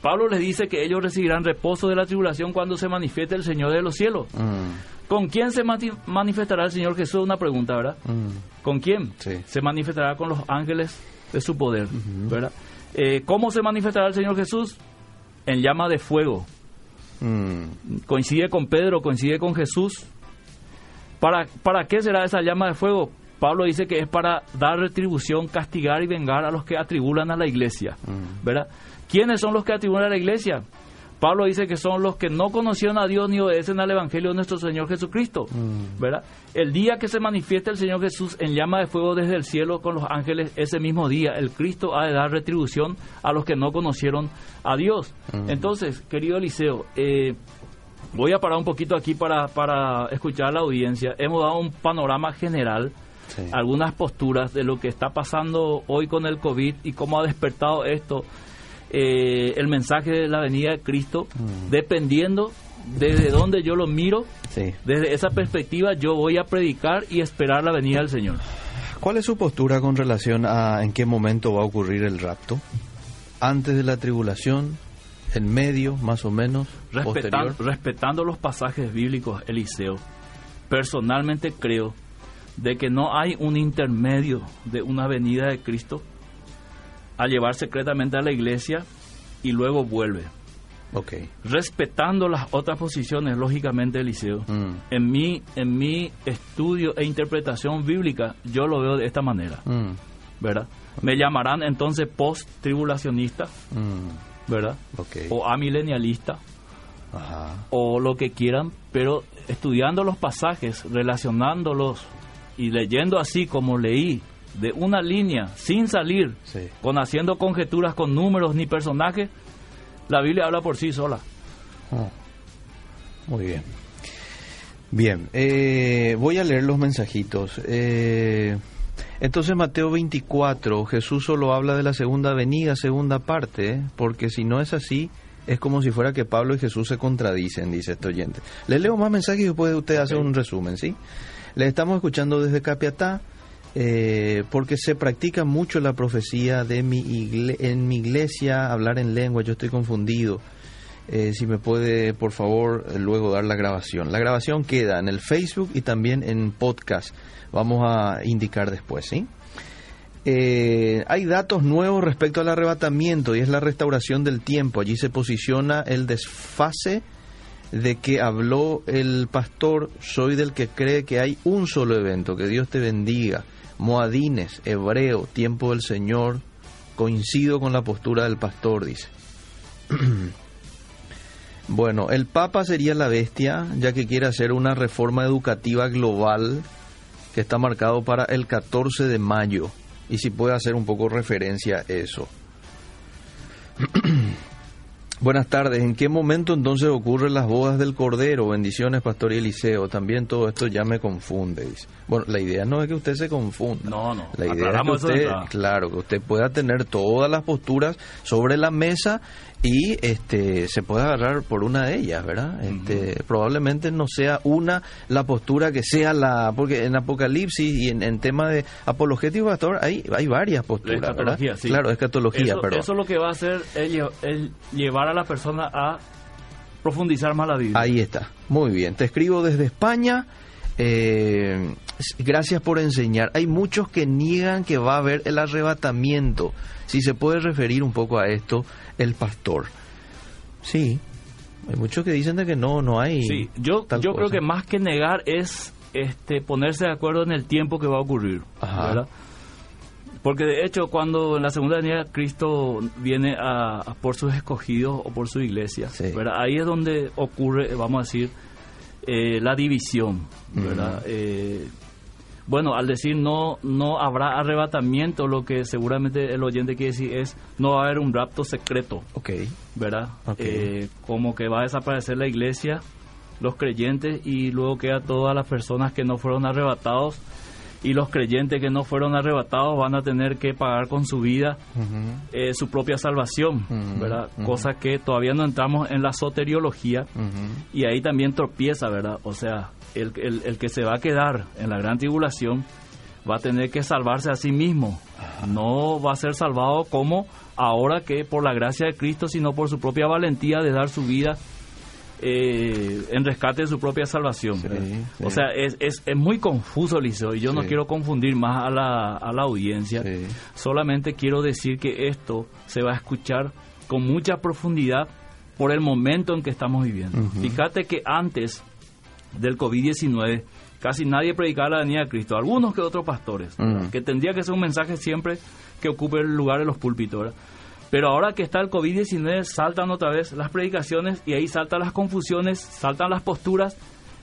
Pablo les dice que ellos recibirán reposo de la tribulación cuando se manifieste el Señor de los cielos. Mm. ¿Con quién se manifestará el Señor Jesús? Una pregunta, ¿verdad? Mm. ¿Con quién? Sí. Se manifestará con los ángeles de su poder, ¿verdad? Eh, ¿Cómo se manifestará el Señor Jesús? En llama de fuego. Mm. Coincide con Pedro, coincide con Jesús. ¿Para, ¿Para qué será esa llama de fuego? Pablo dice que es para dar retribución, castigar y vengar a los que atribulan a la iglesia, Mm. ¿verdad? ¿Quiénes son los que atribulan a la iglesia? Pablo dice que son los que no conocieron a Dios ni obedecen al Evangelio de nuestro Señor Jesucristo, Mm. ¿verdad? El día que se manifiesta el Señor Jesús en llama de fuego desde el cielo con los ángeles, ese mismo día el Cristo ha de dar retribución a los que no conocieron a Dios. Mm. Entonces, querido Eliseo, eh, voy a parar un poquito aquí para, para escuchar a la audiencia. Hemos dado un panorama general, Sí. algunas posturas de lo que está pasando hoy con el COVID y cómo ha despertado esto eh, el mensaje de la venida de Cristo, Mm. dependiendo desde donde yo lo miro, Sí. desde esa perspectiva yo voy a predicar y esperar la venida del Señor. ¿Cuál es su postura con relación a en qué momento va a ocurrir el rapto? ¿Antes de la tribulación? ¿En medio, más o menos? Respetan- respetando los pasajes bíblicos, Eliseo, personalmente creo de que no hay un intermedio de una venida de Cristo a llevar secretamente a la iglesia y luego vuelve. Ok. Respetando las otras posiciones, lógicamente, Eliseo, Mm. en mi, en mi estudio e interpretación bíblica, yo lo veo de esta manera, Mm. ¿verdad? Me llamarán entonces post-tribulacionista, Mm. ¿verdad? Ok. O amilenialista, Ajá. o lo que quieran, pero estudiando los pasajes, relacionándolos y leyendo así como leí, de una línea, sin salir, Sí. con haciendo conjeturas con números ni personajes, la Biblia habla por sí sola. Oh. Muy bien. Bien, eh, voy a leer los mensajitos. Eh, entonces Mateo 24, Jesús solo habla de la segunda venida, segunda parte, ¿eh? porque si no es así, es como si fuera que Pablo y Jesús se contradicen, dice este oyente. Le leo más mensajes y después usted hace Ok. un resumen, ¿sí? Le estamos escuchando desde Capiatá, eh, porque se practica mucho la profecía de mi en mi iglesia, hablar en lengua, yo estoy confundido. Eh, si me puede, por favor, eh, luego dar la grabación. La grabación queda en el Facebook y también en podcast. Vamos a indicar después, ¿sí? Eh, hay datos nuevos respecto al arrebatamiento y es la restauración del tiempo. Allí se posiciona el desfase de que habló el pastor, soy del que cree que hay un solo evento, que Dios te bendiga. Moadines, hebreo, tiempo del Señor, coincido con la postura del pastor, dice. bueno, el Papa sería la bestia, ya que quiere hacer una reforma educativa global que está marcado para el 14 de mayo. Y si puede hacer un poco referencia a eso. Buenas tardes. ¿En qué momento entonces ocurren las bodas del Cordero? Bendiciones, Pastor Eliseo. También todo esto ya me confunde. Bueno, la idea no es que usted se confunda. No, no. La idea es que usted, claro, que usted pueda tener todas las posturas sobre la mesa y este se puede agarrar por una de ellas, ¿verdad? Este, Probablemente no sea una la postura que sea la porque en Apocalipsis y en, tema de apologético pastor hay hay varias posturas, ¿verdad? Sí. Claro, escatología, eso, pero eso lo que va a hacer es, llevar a la persona a profundizar más la Biblia. Ahí está. Muy bien. Te escribo desde España. Eh, gracias por enseñar. Hay muchos que niegan que va a haber el arrebatamiento. Si se puede referir un poco a esto, el pastor. Sí, hay muchos que dicen de que no, no hay. Sí, yo, yo creo que más que negar es este ponerse de acuerdo en el tiempo que va a ocurrir. Porque de hecho, cuando en la segunda venida Cristo viene a, por sus escogidos o por su iglesia, ahí es donde ocurre, vamos a decir, eh, la división. ¿verdad? Bueno, al decir no no habrá arrebatamiento, lo que seguramente el oyente quiere decir es no va a haber un rapto secreto. Ok. ¿Verdad? Eh, como que va a desaparecer la iglesia, los creyentes y luego queda todas las personas que no fueron arrebatados y los creyentes que no fueron arrebatados van a tener que pagar con su vida eh, su propia salvación, ¿verdad? Cosa que todavía no entramos en la soteriología y ahí también tropieza, ¿verdad? O sea, el, el, que se va a quedar en la gran tribulación va a tener que salvarse a sí mismo. No va a ser salvado como ahora que por la gracia de Cristo, sino por su propia valentía de dar su vida eh, en rescate de su propia salvación. O sea, es, es, es, muy confuso, Liceo, y yo no quiero confundir más a la, a la audiencia. Solamente quiero decir que esto se va a escuchar con mucha profundidad por el momento en que estamos viviendo. Fíjate que antes del COVID-19, casi nadie predicaba la venida de Cristo, algunos que otros pastores, que tendría que ser un mensaje siempre que ocupe el lugar de los púlpitos. Pero ahora que está el COVID-19, saltan otra vez las predicaciones y ahí saltan las confusiones, saltan las posturas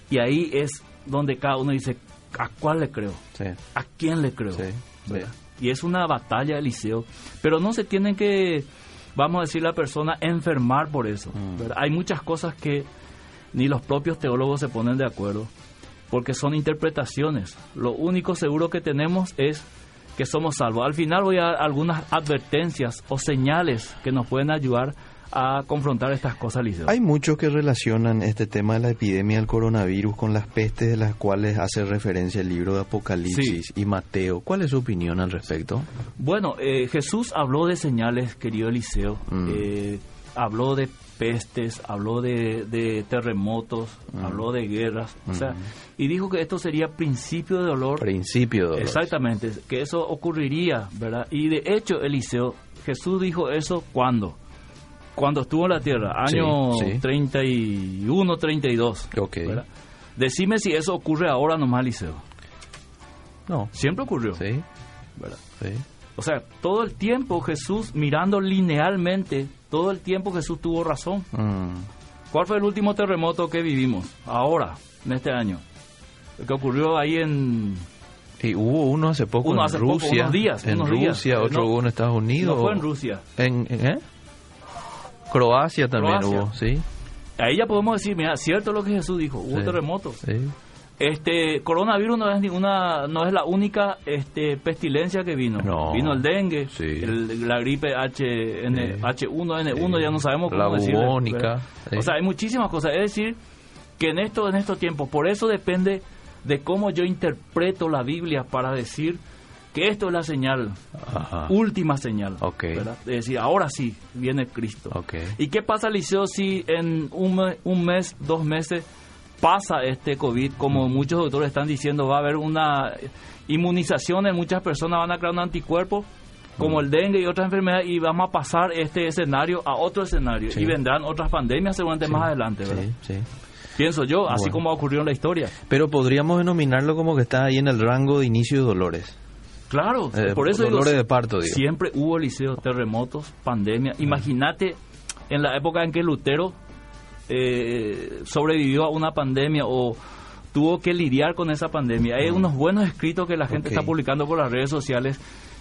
y ahí es donde cada uno dice, ¿a cuál le creo? ¿A quién le creo? Y es una batalla, Eliseo. Pero no se tienen que, vamos a decir, la persona enfermar por eso. Mm. Hay muchas cosas que ni los propios teólogos se ponen de acuerdo, porque son interpretaciones. Lo único seguro que tenemos es que somos salvos. Al final voy a dar algunas advertencias o señales que nos pueden ayudar a confrontar estas cosas, Liceo. Hay muchos que relacionan este tema de la epidemia del coronavirus con las pestes de las cuales hace referencia el libro de Apocalipsis y Mateo. ¿Cuál es su opinión al respecto? Bueno, eh, Jesús habló de señales, querido Eliseo. Mm. Eh, habló de pestes, habló de, terremotos, habló de guerras, o sea, y dijo que esto sería principio de dolor. Principio de dolor. Exactamente, que eso ocurriría, ¿verdad? Y de hecho, Eliseo, Jesús dijo eso cuando cuando estuvo en la tierra, año 31, 32. Ok. Decime si eso ocurre ahora nomás, Eliseo. No. Siempre ocurrió. Sí. ¿Verdad? Sí. O sea, todo el tiempo Jesús mirando linealmente todo el tiempo Jesús tuvo razón. Mm. ¿Cuál fue el último terremoto que vivimos ahora, en este año? El que ocurrió ahí en... Y hubo uno hace poco en Rusia. unos días. En Rusia, otro hubo en Estados Unidos. No fue en Rusia. En, ¿eh? Croacia también hubo, sí. Ahí ya podemos decir, mira, cierto lo que Jesús dijo, hubo terremotos. Sí. Este coronavirus no es ninguna, no es la única este, pestilencia que vino. Vino el dengue, la gripe HN, H1N1, ya no sabemos cómo la bubónica. O sea, hay muchísimas cosas. Es decir, que en esto, en estos tiempos, por eso depende de cómo yo interpreto la Biblia para decir que esto es la señal, última señal. Es decir, ahora sí viene Cristo. ¿Y qué pasa, Liceo, si en un, un mes, dos meses pasa este COVID, como muchos doctores están diciendo, va a haber una inmunización en muchas personas, van a crear un anticuerpo como el dengue y otras enfermedades y vamos a pasar este escenario a otro escenario y vendrán otras pandemias seguramente más adelante, ¿verdad? Pienso yo, así como ocurrió en la historia. Pero podríamos denominarlo como que está ahí en el rango de inicio de dolores. Claro, Eh, por eso dolores digo, de parto, digo. siempre hubo liceos, terremotos, pandemia. Imagínate en la época en que Lutero eh, sobrevivió a una pandemia o tuvo que lidiar con esa pandemia. Hay unos buenos escritos que la gente está publicando por las redes sociales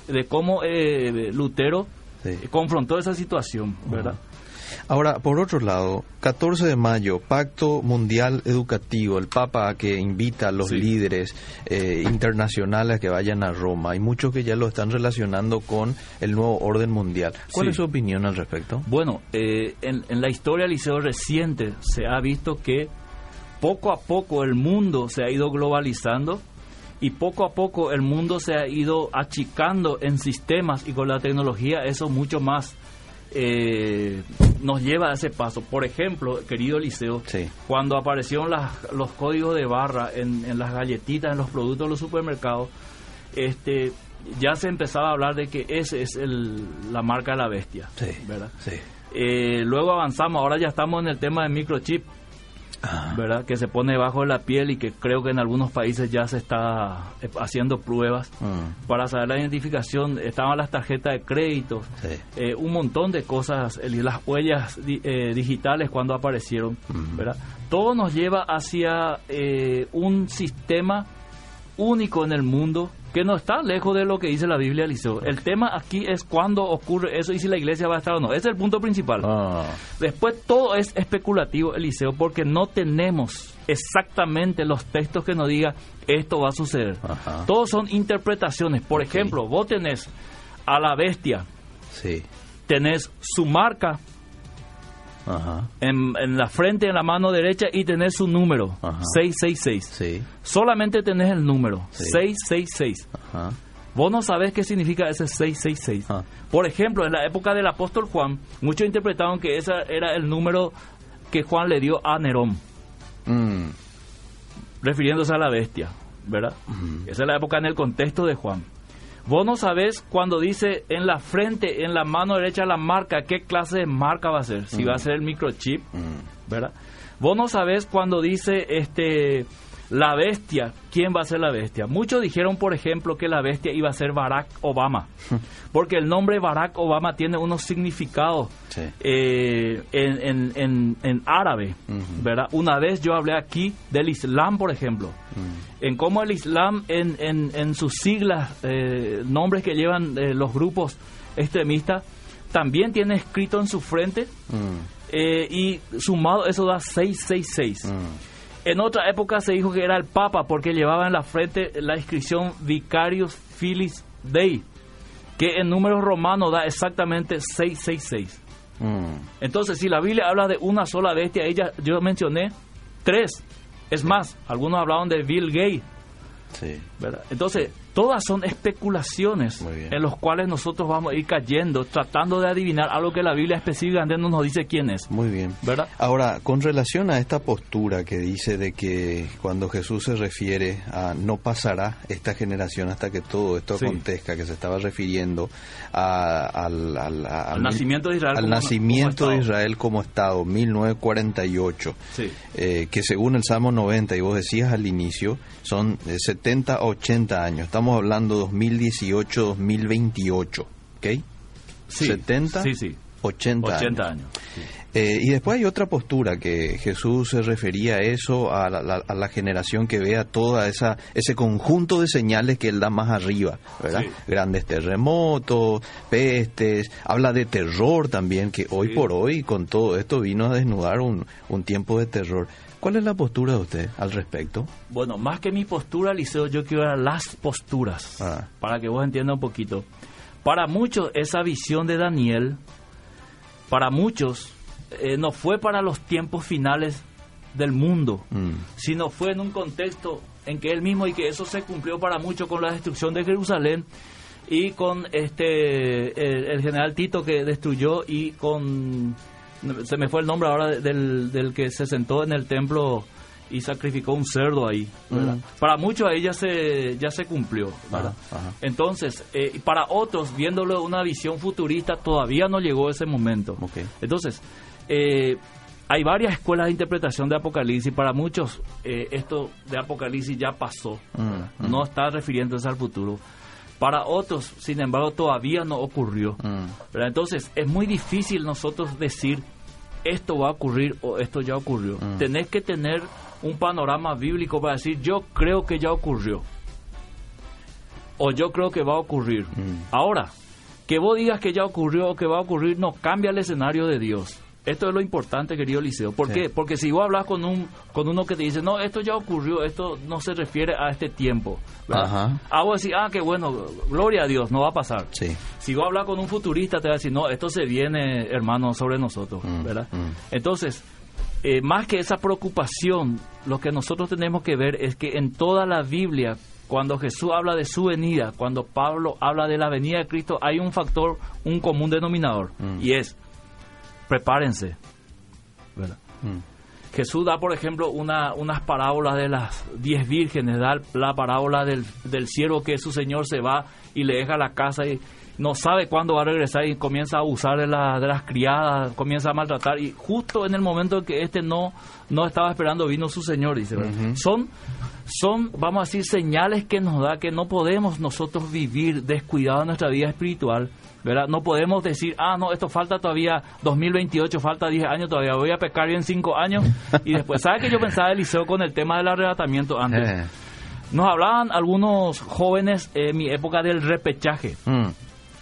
de cómo eh, Lutero Sí. confrontó esa situación, ¿verdad? Ahora, por otro lado, 14 de mayo, Pacto Mundial Educativo, el Papa que invita a los Sí. líderes eh, internacionales que vayan a Roma. Hay muchos que ya lo están relacionando con el nuevo orden mundial. ¿Cuál Sí. es su opinión al respecto? Bueno, eh, en, en la historia del liceo reciente se ha visto que poco a poco el mundo se ha ido globalizando y poco a poco el mundo se ha ido achicando en sistemas y con la tecnología eso mucho más eh, nos lleva a ese paso. Por ejemplo, querido Liceo, Sí. cuando aparecieron las- los códigos de barra en, en las galletitas, en los productos de los supermercados, este, ya se empezaba a hablar de que ese es el, la marca de la bestia. Sí. ¿verdad? Sí. Eh, luego avanzamos, ahora ya estamos en el tema de microchip, Ah, ¿verdad? Que se pone debajo de la piel y que creo que en algunos países ya se está eh, haciendo pruebas mm, para saber la identificación. Estaban las tarjetas de crédito, sí. eh, un montón de cosas, las huellas eh, digitales cuando aparecieron, Ujú. ¿verdad? Todo nos lleva hacia eh, un sistema único en el mundo que no está lejos de lo que dice la Biblia, Eliseo. El tema aquí es cuándo ocurre eso y si la iglesia va a estar o no. Ese es el punto principal. Ah, Después todo es especulativo, Eliseo, porque no tenemos exactamente los textos que nos diga esto va a suceder. Ajá. Todos son interpretaciones. Por ejemplo, vos tenés a la bestia, sí. tenés su marca Ajá. en, en la frente, en la mano derecha y tenés su número, Ajá. 666. Sí. Solamente tenés el número, Sí. 666. Ajá. Vos no sabés qué significa ese 666. Ah. Por ejemplo, en la época del apóstol Juan, muchos interpretaban que ese era el número que Juan le dio a Nerón, Mm, refiriéndose a la bestia, ¿verdad? Esa es la época en el contexto de Juan. Vos no sabés cuando dice en la frente, en la mano derecha la marca, qué clase de marca va a ser. Si va a ser el microchip, mm, ¿verdad? Vos no sabés cuando dice este la bestia, quién va a ser la bestia. Muchos dijeron, por ejemplo, que la bestia iba a ser Barack Obama, porque el nombre Barack Obama tiene unos significados sí. eh, en, en, en, en árabe. ¿verdad? Una vez yo hablé aquí del Islam, por ejemplo, Mm, en cómo el Islam en, en, en sus siglas, eh, nombres que llevan eh, los grupos extremistas, también tiene escrito en su frente mm, eh, y sumado eso da 666. En otra época se dijo que era el Papa porque llevaba en la frente la inscripción Vicarius Filis Dei, que en números romanos da exactamente 666. Mm. Entonces, si la Biblia habla de una sola bestia, ella, yo mencioné tres. Es más, algunos hablaban de Bill Gates, Sí. ¿verdad? Entonces, todas son especulaciones en los cuales nosotros vamos a ir cayendo, tratando de adivinar algo que la Biblia específicamente no nos dice quién es, Muy bien. ¿verdad? Ahora, con relación a esta postura que dice de que cuando Jesús se refiere a no pasará esta generación hasta que todo esto Sí. acontezca, que se estaba refiriendo a- al, al- a- Al nacimiento de Israel al como- nacimiento como de Estado. Israel como Estado, 1948, Sí. eh, que según el Salmo 90, y vos decías al inicio, son eh, 70 a 80 años. Estamos hablando 2018-2028, ¿ok? Sí, 70, sí, sí. 80, 80 años. años. sí. Eh, y después hay otra postura que Jesús se refería a eso, a la, la- a la generación que vea toda esa ese conjunto de señales que él da más arriba, ¿verdad? Sí. Grandes terremotos, pestes, habla de terror también, que hoy Sí. por hoy con todo esto vino a desnudar un, un tiempo de terror. ¿Cuál es la postura de usted al respecto? Bueno, más que mi postura, Liceo, yo quiero las posturas, Ah. para que vos entiendas un poquito. Para muchos, esa visión de Daniel, para muchos, eh, no fue para los tiempos finales del mundo, Mm, sino fue en un contexto en que él mismo y que eso se cumplió para muchos con la destrucción de Jerusalén y con este el, el general Tito que destruyó y con se me fue el nombre ahora del, del que se sentó en el templo y sacrificó un cerdo ahí. ¿verdad? Para muchos ahí ya se, ya se cumplió. ¿verdad? Ajá, ajá. Entonces, eh, para otros, viéndolo de una visión futurista, todavía no llegó ese momento. Entonces, eh, hay varias escuelas de interpretación de Apocalipsis. Para muchos, eh, esto de Apocalipsis ya pasó. Mm, mm. No está refiriéndose al futuro. Para otros, sin embargo, todavía no ocurrió. Mm. ¿verdad? Entonces, es muy difícil nosotros decir esto va a ocurrir o esto ya ocurrió. Mm. Tenés que tener un panorama bíblico para decir yo creo que ya ocurrió. O yo creo que va a ocurrir. Mm. Ahora, que vos digas que ya ocurrió o que va a ocurrir no cambia el escenario de Dios. Esto es lo importante, querido Liceo. ¿Por Sí. qué? Porque si vos hablas con un con uno que te dice, no, esto ya ocurrió, esto no se refiere a este tiempo. Ajá. Ah, vos decís, ah, qué bueno, gloria a Dios, no va a pasar. Sí. Si vos hablas con un futurista, te va a decir, no, esto se viene, hermano, sobre nosotros, Mm, ¿verdad? mm. Entonces, eh, más que esa preocupación, lo que nosotros tenemos que ver es que en toda la Biblia, cuando Jesús habla de su venida, cuando Pablo habla de la venida de Cristo, hay un factor, un común denominador, Mm. y es, prepárense, ¿verdad? Mm. Jesús da, por ejemplo, una, unas parábolas de las diez vírgenes, da la parábola del, del siervo que su señor se va y le deja la casa y no sabe cuándo va a regresar y comienza a abusar de, la- de las criadas, comienza a maltratar y justo en el momento en que este no, no estaba esperando vino su señor, dice. Son, son, vamos a decir, señales que nos da que no podemos nosotros vivir descuidados en nuestra vida espiritual. ¿verdad? No podemos decir, ah, no, esto falta todavía 2028, falta 10 años todavía, voy a pecar bien 5 años y después, ¿sabe que yo pensaba, Eliseo, con el tema del arrebatamiento antes? Eh. Nos hablaban algunos jóvenes en mi época del repechaje. Mm.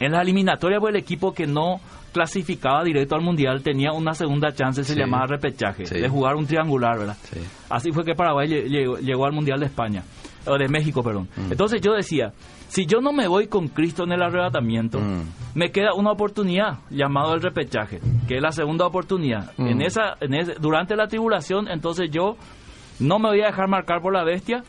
En la eliminatoria, pues el equipo que no clasificaba directo al mundial tenía una segunda chance, se Sí. llamaba repechaje, Sí. de jugar un triangular, ¿verdad? Sí. Así fue que Paraguay lle- llegó, llegó al Mundial de España, o de México, perdón. Mm. Entonces yo decía, si yo no me voy con Cristo en el arrebatamiento, Mm. me queda una oportunidad llamado el repechaje, que es la segunda oportunidad. Mm. En esa, en ese- durante la tribulación, entonces yo no me voy a dejar marcar por la bestia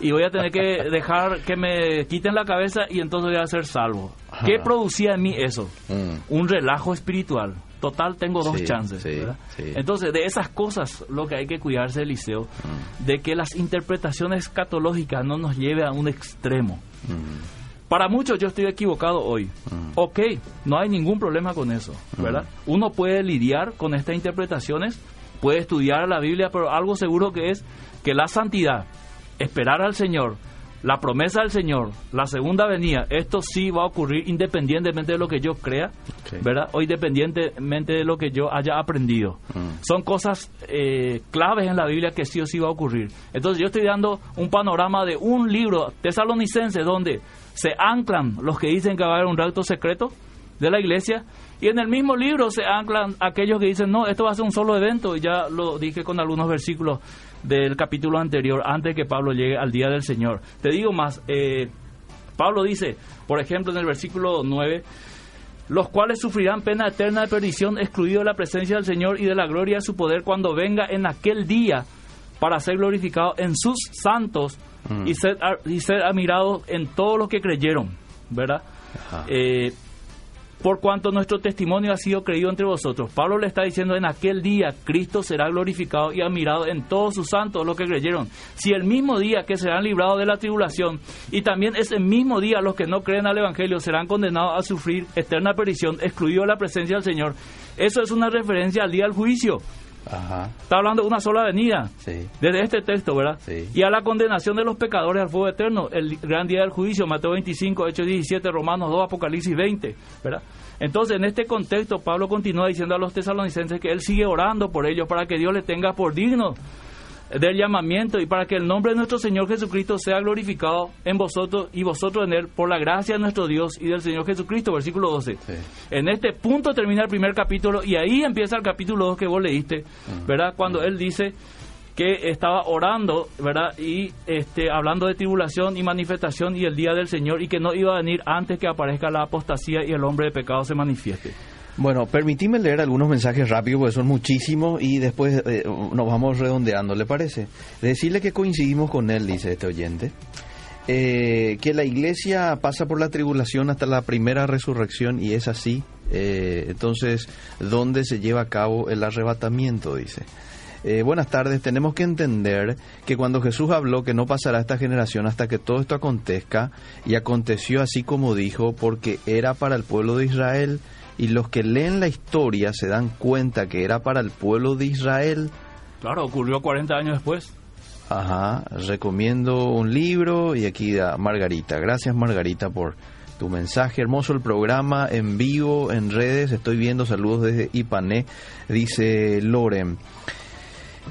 y voy a tener que dejar que me quiten la cabeza y entonces voy a ser salvo. ¿Qué producía en mí eso? Mm. un relajo espiritual. Total, tengo dos Sí, chances. sí, ¿verdad? sí. Entonces, de esas cosas, lo que hay que cuidarse, Eliseo, Mm. de que las interpretaciones escatológicas no nos lleve a un extremo. Mm. Para muchos yo estoy equivocado hoy. Ok, no hay ningún problema con eso, ¿verdad? Uno puede lidiar con estas interpretaciones, puede estudiar la Biblia, pero algo seguro que es que la santidad, esperar al Señor, la promesa del Señor, la segunda venida, esto sí va a ocurrir independientemente de lo que yo crea. ¿verdad? O independientemente de lo que yo haya aprendido. Mm. Son cosas eh, claves en la Biblia que sí o sí va a ocurrir. Entonces yo estoy dando un panorama de un libro tesalonicense donde se anclan los que dicen que va a haber un rapto secreto de la iglesia y en el mismo libro se anclan aquellos que dicen no, esto va a ser un solo evento y ya lo dije con algunos versículos del capítulo anterior antes que Pablo llegue al día del Señor. Te digo más, eh, Pablo dice, por ejemplo en el versículo 9, los cuales sufrirán pena eterna de perdición, excluido de la presencia del Señor y de la gloria de su poder cuando venga en aquel día para ser glorificado en sus santos Mm. y, ser, y ser admirado en todos los que creyeron, ¿verdad? Ajá. Eh, por cuanto nuestro testimonio ha sido creído entre vosotros. Pablo le está diciendo en aquel día Cristo será glorificado y admirado en todos sus santos los que creyeron. Si el mismo día que serán librados de la tribulación y también ese mismo día los que no creen al Evangelio serán condenados a sufrir eterna perdición, excluido de la presencia del Señor. Eso es una referencia al día del juicio. Ajá. Está hablando de una sola venida. Sí. Desde este texto, ¿verdad? Sí. Y a la condenación de los pecadores al fuego eterno, el gran día del juicio, Mateo 25, Hechos 17, Romanos 2, Apocalipsis 20, ¿verdad? Entonces, en este contexto, Pablo continúa diciendo a los tesalonicenses que él sigue orando por ellos para que Dios les tenga por digno del llamamiento y para que el nombre de nuestro Señor Jesucristo sea glorificado en vosotros y vosotros en él por la gracia de nuestro Dios y del Señor Jesucristo, versículo 12. Sí. En este punto termina el primer capítulo y ahí empieza el capítulo 2 que vos leíste, ¿verdad? Cuando él dice que estaba orando, ¿verdad? Y este, hablando de tribulación y manifestación y el día del Señor y que no iba a venir antes que aparezca la apostasía y el hombre de pecado se manifieste. Bueno, permitime leer algunos mensajes rápidos porque son muchísimos y después eh, nos vamos redondeando, ¿le parece? Decirle que coincidimos con él, dice este oyente, eh, que la iglesia pasa por la tribulación hasta la primera resurrección y es así. Eh, entonces, ¿dónde se lleva a cabo el arrebatamiento? Dice. Eh, buenas tardes, tenemos que entender que cuando Jesús habló que no pasará esta generación hasta que todo esto acontezca, y aconteció así como dijo, porque era para el pueblo de Israel, y los que leen la historia se dan cuenta que era para el pueblo de Israel. Claro, ocurrió 40 años después. Ajá, recomiendo un libro y aquí da Margarita. Gracias Margarita por tu mensaje. Hermoso el programa en vivo, en redes. Estoy viendo saludos desde Ipané, dice Loren.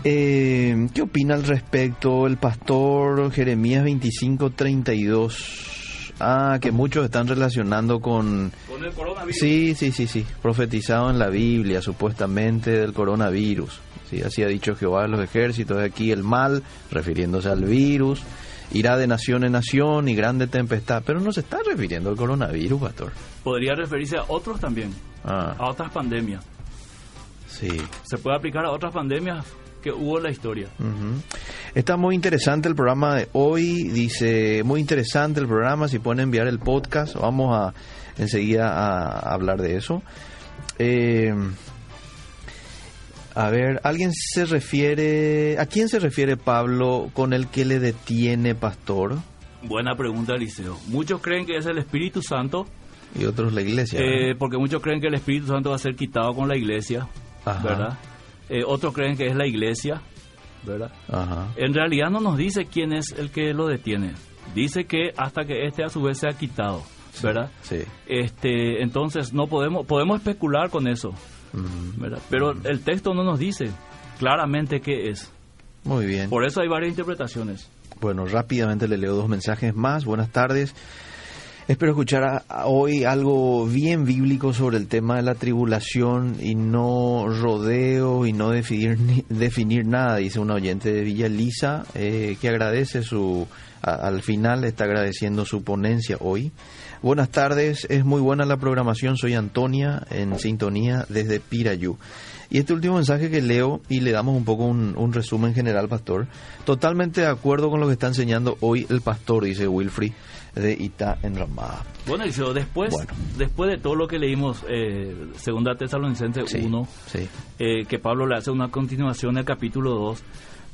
Eh, ¿Qué opina al respecto el pastor Jeremías 25:32? Ah, que muchos están relacionando con... Con el coronavirus. Sí, sí, sí, sí. Profetizado en la Biblia, supuestamente, del coronavirus. Sí, así ha dicho Jehová de los ejércitos. De aquí el mal, refiriéndose al virus. Irá de nación en nación y grande tempestad. Pero no se está refiriendo al coronavirus, pastor. Podría referirse a otros también, Ah, a otras pandemias. sí. Se puede aplicar a otras pandemias que hubo en la historia. Está muy interesante el programa de hoy. Dice, muy interesante el programa. Si pueden enviar el podcast, vamos a enseguida a hablar de eso. Eh, a ver, ¿alguien se refiere... ¿A quién se refiere Pablo con el que le detiene pastor? Buena pregunta, Eliseo. Muchos creen que es el Espíritu Santo, Y otros la iglesia. eh, porque muchos creen que el Espíritu Santo va a ser quitado con la iglesia, Ajá. ¿verdad? Eh, otros creen que es la iglesia, ¿verdad? Ajá. En realidad no nos dice quién es el que lo detiene. Dice que hasta que este a su vez sea quitado, ¿verdad? Sí. Este, entonces no podemos podemos especular con eso. ¿verdad? Pero el texto no nos dice claramente qué es. Muy bien. Por eso hay varias interpretaciones. Bueno, rápidamente le leo dos mensajes más. Buenas tardes. Espero escuchar hoy algo bien bíblico sobre el tema de la tribulación y no rodeo y no definir, ni- definir nada, dice un oyente de Villa Lisa, eh, que agradece su, a- al final está agradeciendo su ponencia hoy. Buenas tardes, es muy buena la programación, soy Antonia en sintonía desde Pirayú. Y este último mensaje que leo y le damos un poco un, un resumen general, pastor. Totalmente de acuerdo con lo que está enseñando hoy el pastor, dice Wilfrey de Ita en Ramada. Bueno, Eliseo, después, Bueno. después de todo lo que leímos, eh, segunda Tesalonicenses Sí, 1, sí. eh, que Pablo le hace una continuación del capítulo 2,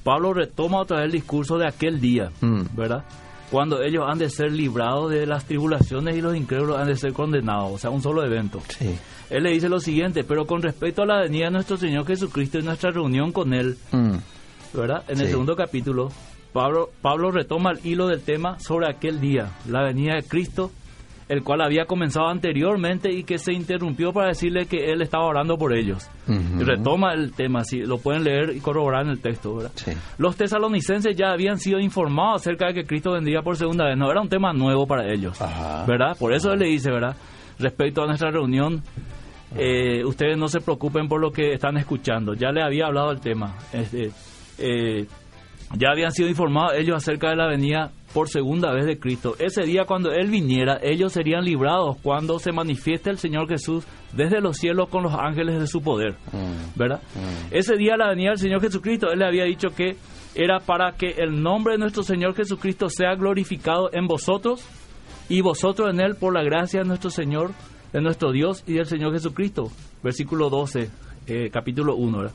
Pablo retoma otra vez el discurso de aquel día, Mm. ¿verdad? Cuando ellos han de ser librados de las tribulaciones y los incrédulos han de ser condenados, o sea, un solo evento. Sí. Él le dice lo siguiente, pero con respecto a la venida de nuestro Señor Jesucristo y nuestra reunión con Él, Mm. ¿verdad? En el Sí. segundo capítulo, Pablo, Pablo retoma el hilo del tema sobre aquel día, la venida de Cristo, el cual había comenzado anteriormente y que se interrumpió para decirle que él estaba orando por ellos. Retoma el tema, si lo pueden leer y corroborar en el texto, ¿verdad? Sí. Los tesalonicenses ya habían sido informados acerca de que Cristo vendría por segunda vez, no era un tema nuevo para ellos, Ajá. ¿verdad? Por eso él le dice, ¿verdad? Respecto a nuestra reunión, eh, ustedes no se preocupen por lo que están escuchando, ya le había hablado del tema, este, eh, ya habían sido informados ellos acerca de la venida por segunda vez de Cristo. Ese día cuando Él viniera, ellos serían librados cuando se manifieste el Señor Jesús desde los cielos con los ángeles de su poder. Mm. ¿verdad? Mm. Ese día la venida del Señor Jesucristo, Él le había dicho que era para que el nombre de nuestro Señor Jesucristo sea glorificado en vosotros y vosotros en Él por la gracia de nuestro Señor, de nuestro Dios y del Señor Jesucristo. Versículo 12, eh, capítulo 1. ¿verdad?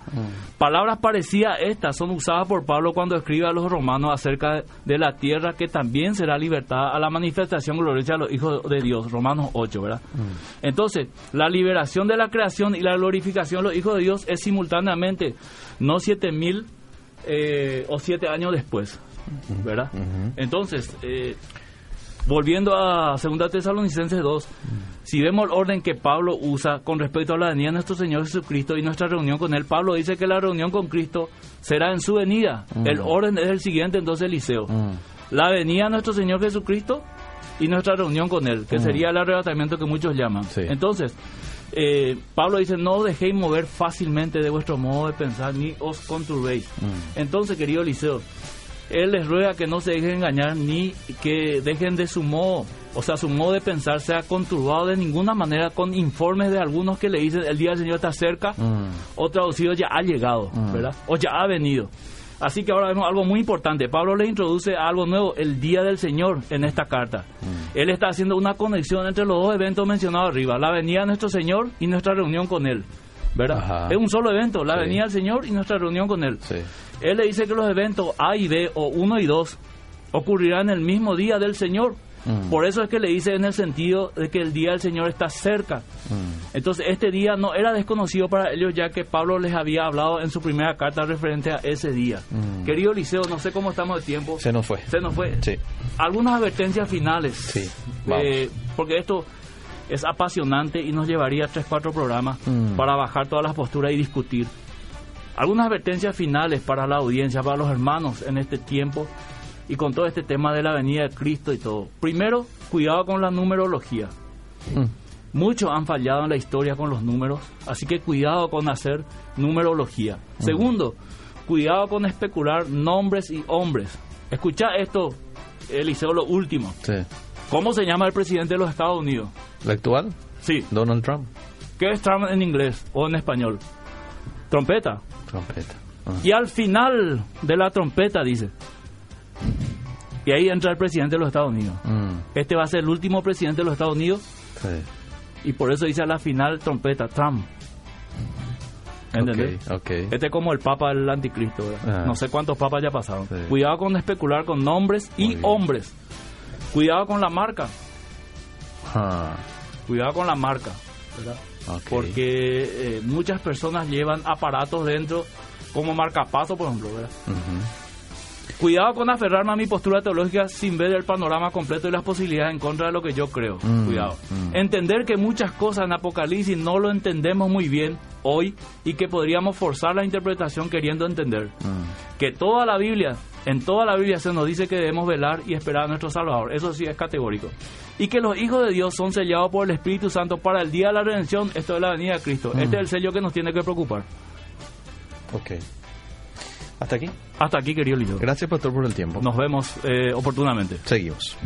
Palabras parecidas a estas son usadas por Pablo cuando escribe a los romanos acerca de la tierra que también será libertada a la manifestación gloriosa de los hijos de Dios. Romanos 8, ¿verdad? Entonces, la liberación de la creación y la glorificación de los hijos de Dios es simultáneamente, no siete mil eh, o siete años después, ¿verdad? Entonces, eh, volviendo a 2 Tesalonicenses 2, si vemos el orden que Pablo usa con respecto a la venida de nuestro Señor Jesucristo y nuestra reunión con Él, Pablo dice que la reunión con Cristo será en su venida. El orden es el siguiente, entonces, Eliseo. Mm. La venida de nuestro Señor Jesucristo y nuestra reunión con Él, que sería el arrebatamiento que muchos llaman. Sí. Entonces, eh, Pablo dice, no dejéis mover fácilmente de vuestro modo de pensar, ni os conturbéis. Mm. Entonces, querido Eliseo, él les ruega que no se dejen engañar ni que dejen de su modo, o sea, su modo de pensar sea conturbado de ninguna manera con informes de algunos que le dicen el día del Señor está cerca, Mm. o traducido ya ha llegado, Mm. ¿verdad? O ya ha venido. Así que ahora vemos algo muy importante. Pablo le introduce algo nuevo, el día del Señor, en esta carta. Él está haciendo una conexión entre los dos eventos mencionados arriba, la venida de nuestro Señor y nuestra reunión con Él. ¿verdad? Ajá. Es un solo evento, la Sí. venida del Señor y nuestra reunión con Él. Sí. Él le dice que los eventos A y B, o 1 y 2, ocurrirán el mismo día del Señor. Mm. Por eso es que le dice en el sentido de que el día del Señor está cerca. Mm. Entonces este día no era desconocido para ellos ya que Pablo les había hablado en su primera carta referente a ese día. Mm. Querido Liceo, no sé cómo estamos de tiempo. Se nos fue. Se nos fue. Sí. Algunas advertencias finales. Sí. Eh, porque esto es apasionante y nos llevaría tres, cuatro programas para bajar todas las posturas y discutir. Algunas advertencias finales para la audiencia, para los hermanos en este tiempo y con todo este tema de la venida de Cristo y todo. Primero, cuidado con la numerología. Mm. Muchos han fallado en la historia con los números, así que cuidado con hacer numerología. Segundo, cuidado con especular nombres y hombres. Escucha esto, Eliseo, lo último. Sí. ¿Cómo se llama el presidente de los Estados Unidos? ¿La actual? Sí, Donald Trump. ¿qué es Trump en inglés o en español? Trompeta. Trompeta. Ah. Y al final de la trompeta dice. Y ahí entra el presidente de los Estados Unidos. Mm. Este va a ser el último presidente de los Estados Unidos Sí. y por eso dice a la final trompeta, Trump. ¿Entendés? Este es como el papa del anticristo. Ah. No sé cuántos papas ya pasaron. Sí. Cuidado con especular con nombres y hombres. Cuidado con la marca. Ah, Cuidado con la marca. ¿verdad? Porque eh, muchas personas llevan aparatos dentro como marcapaso, por ejemplo. ¿verdad? Cuidado con aferrarme a mi postura teológica sin ver el panorama completo y las posibilidades en contra de lo que yo creo. Mm, Cuidado. mm. Entender que muchas cosas en Apocalipsis no lo entendemos muy bien hoy y que podríamos forzar la interpretación queriendo entender. Mm. Que toda la Biblia, en toda la Biblia se nos dice que debemos velar y esperar a nuestro Salvador. Eso sí es categórico. Y que los hijos de Dios son sellados por el Espíritu Santo para el día de la redención. Esto es la venida de Cristo. Mm. Este es el sello que nos tiene que preocupar. Ok. Hasta aquí. Hasta aquí, querido Lito. Gracias, pastor, por el tiempo. Nos vemos eh, oportunamente. Seguimos.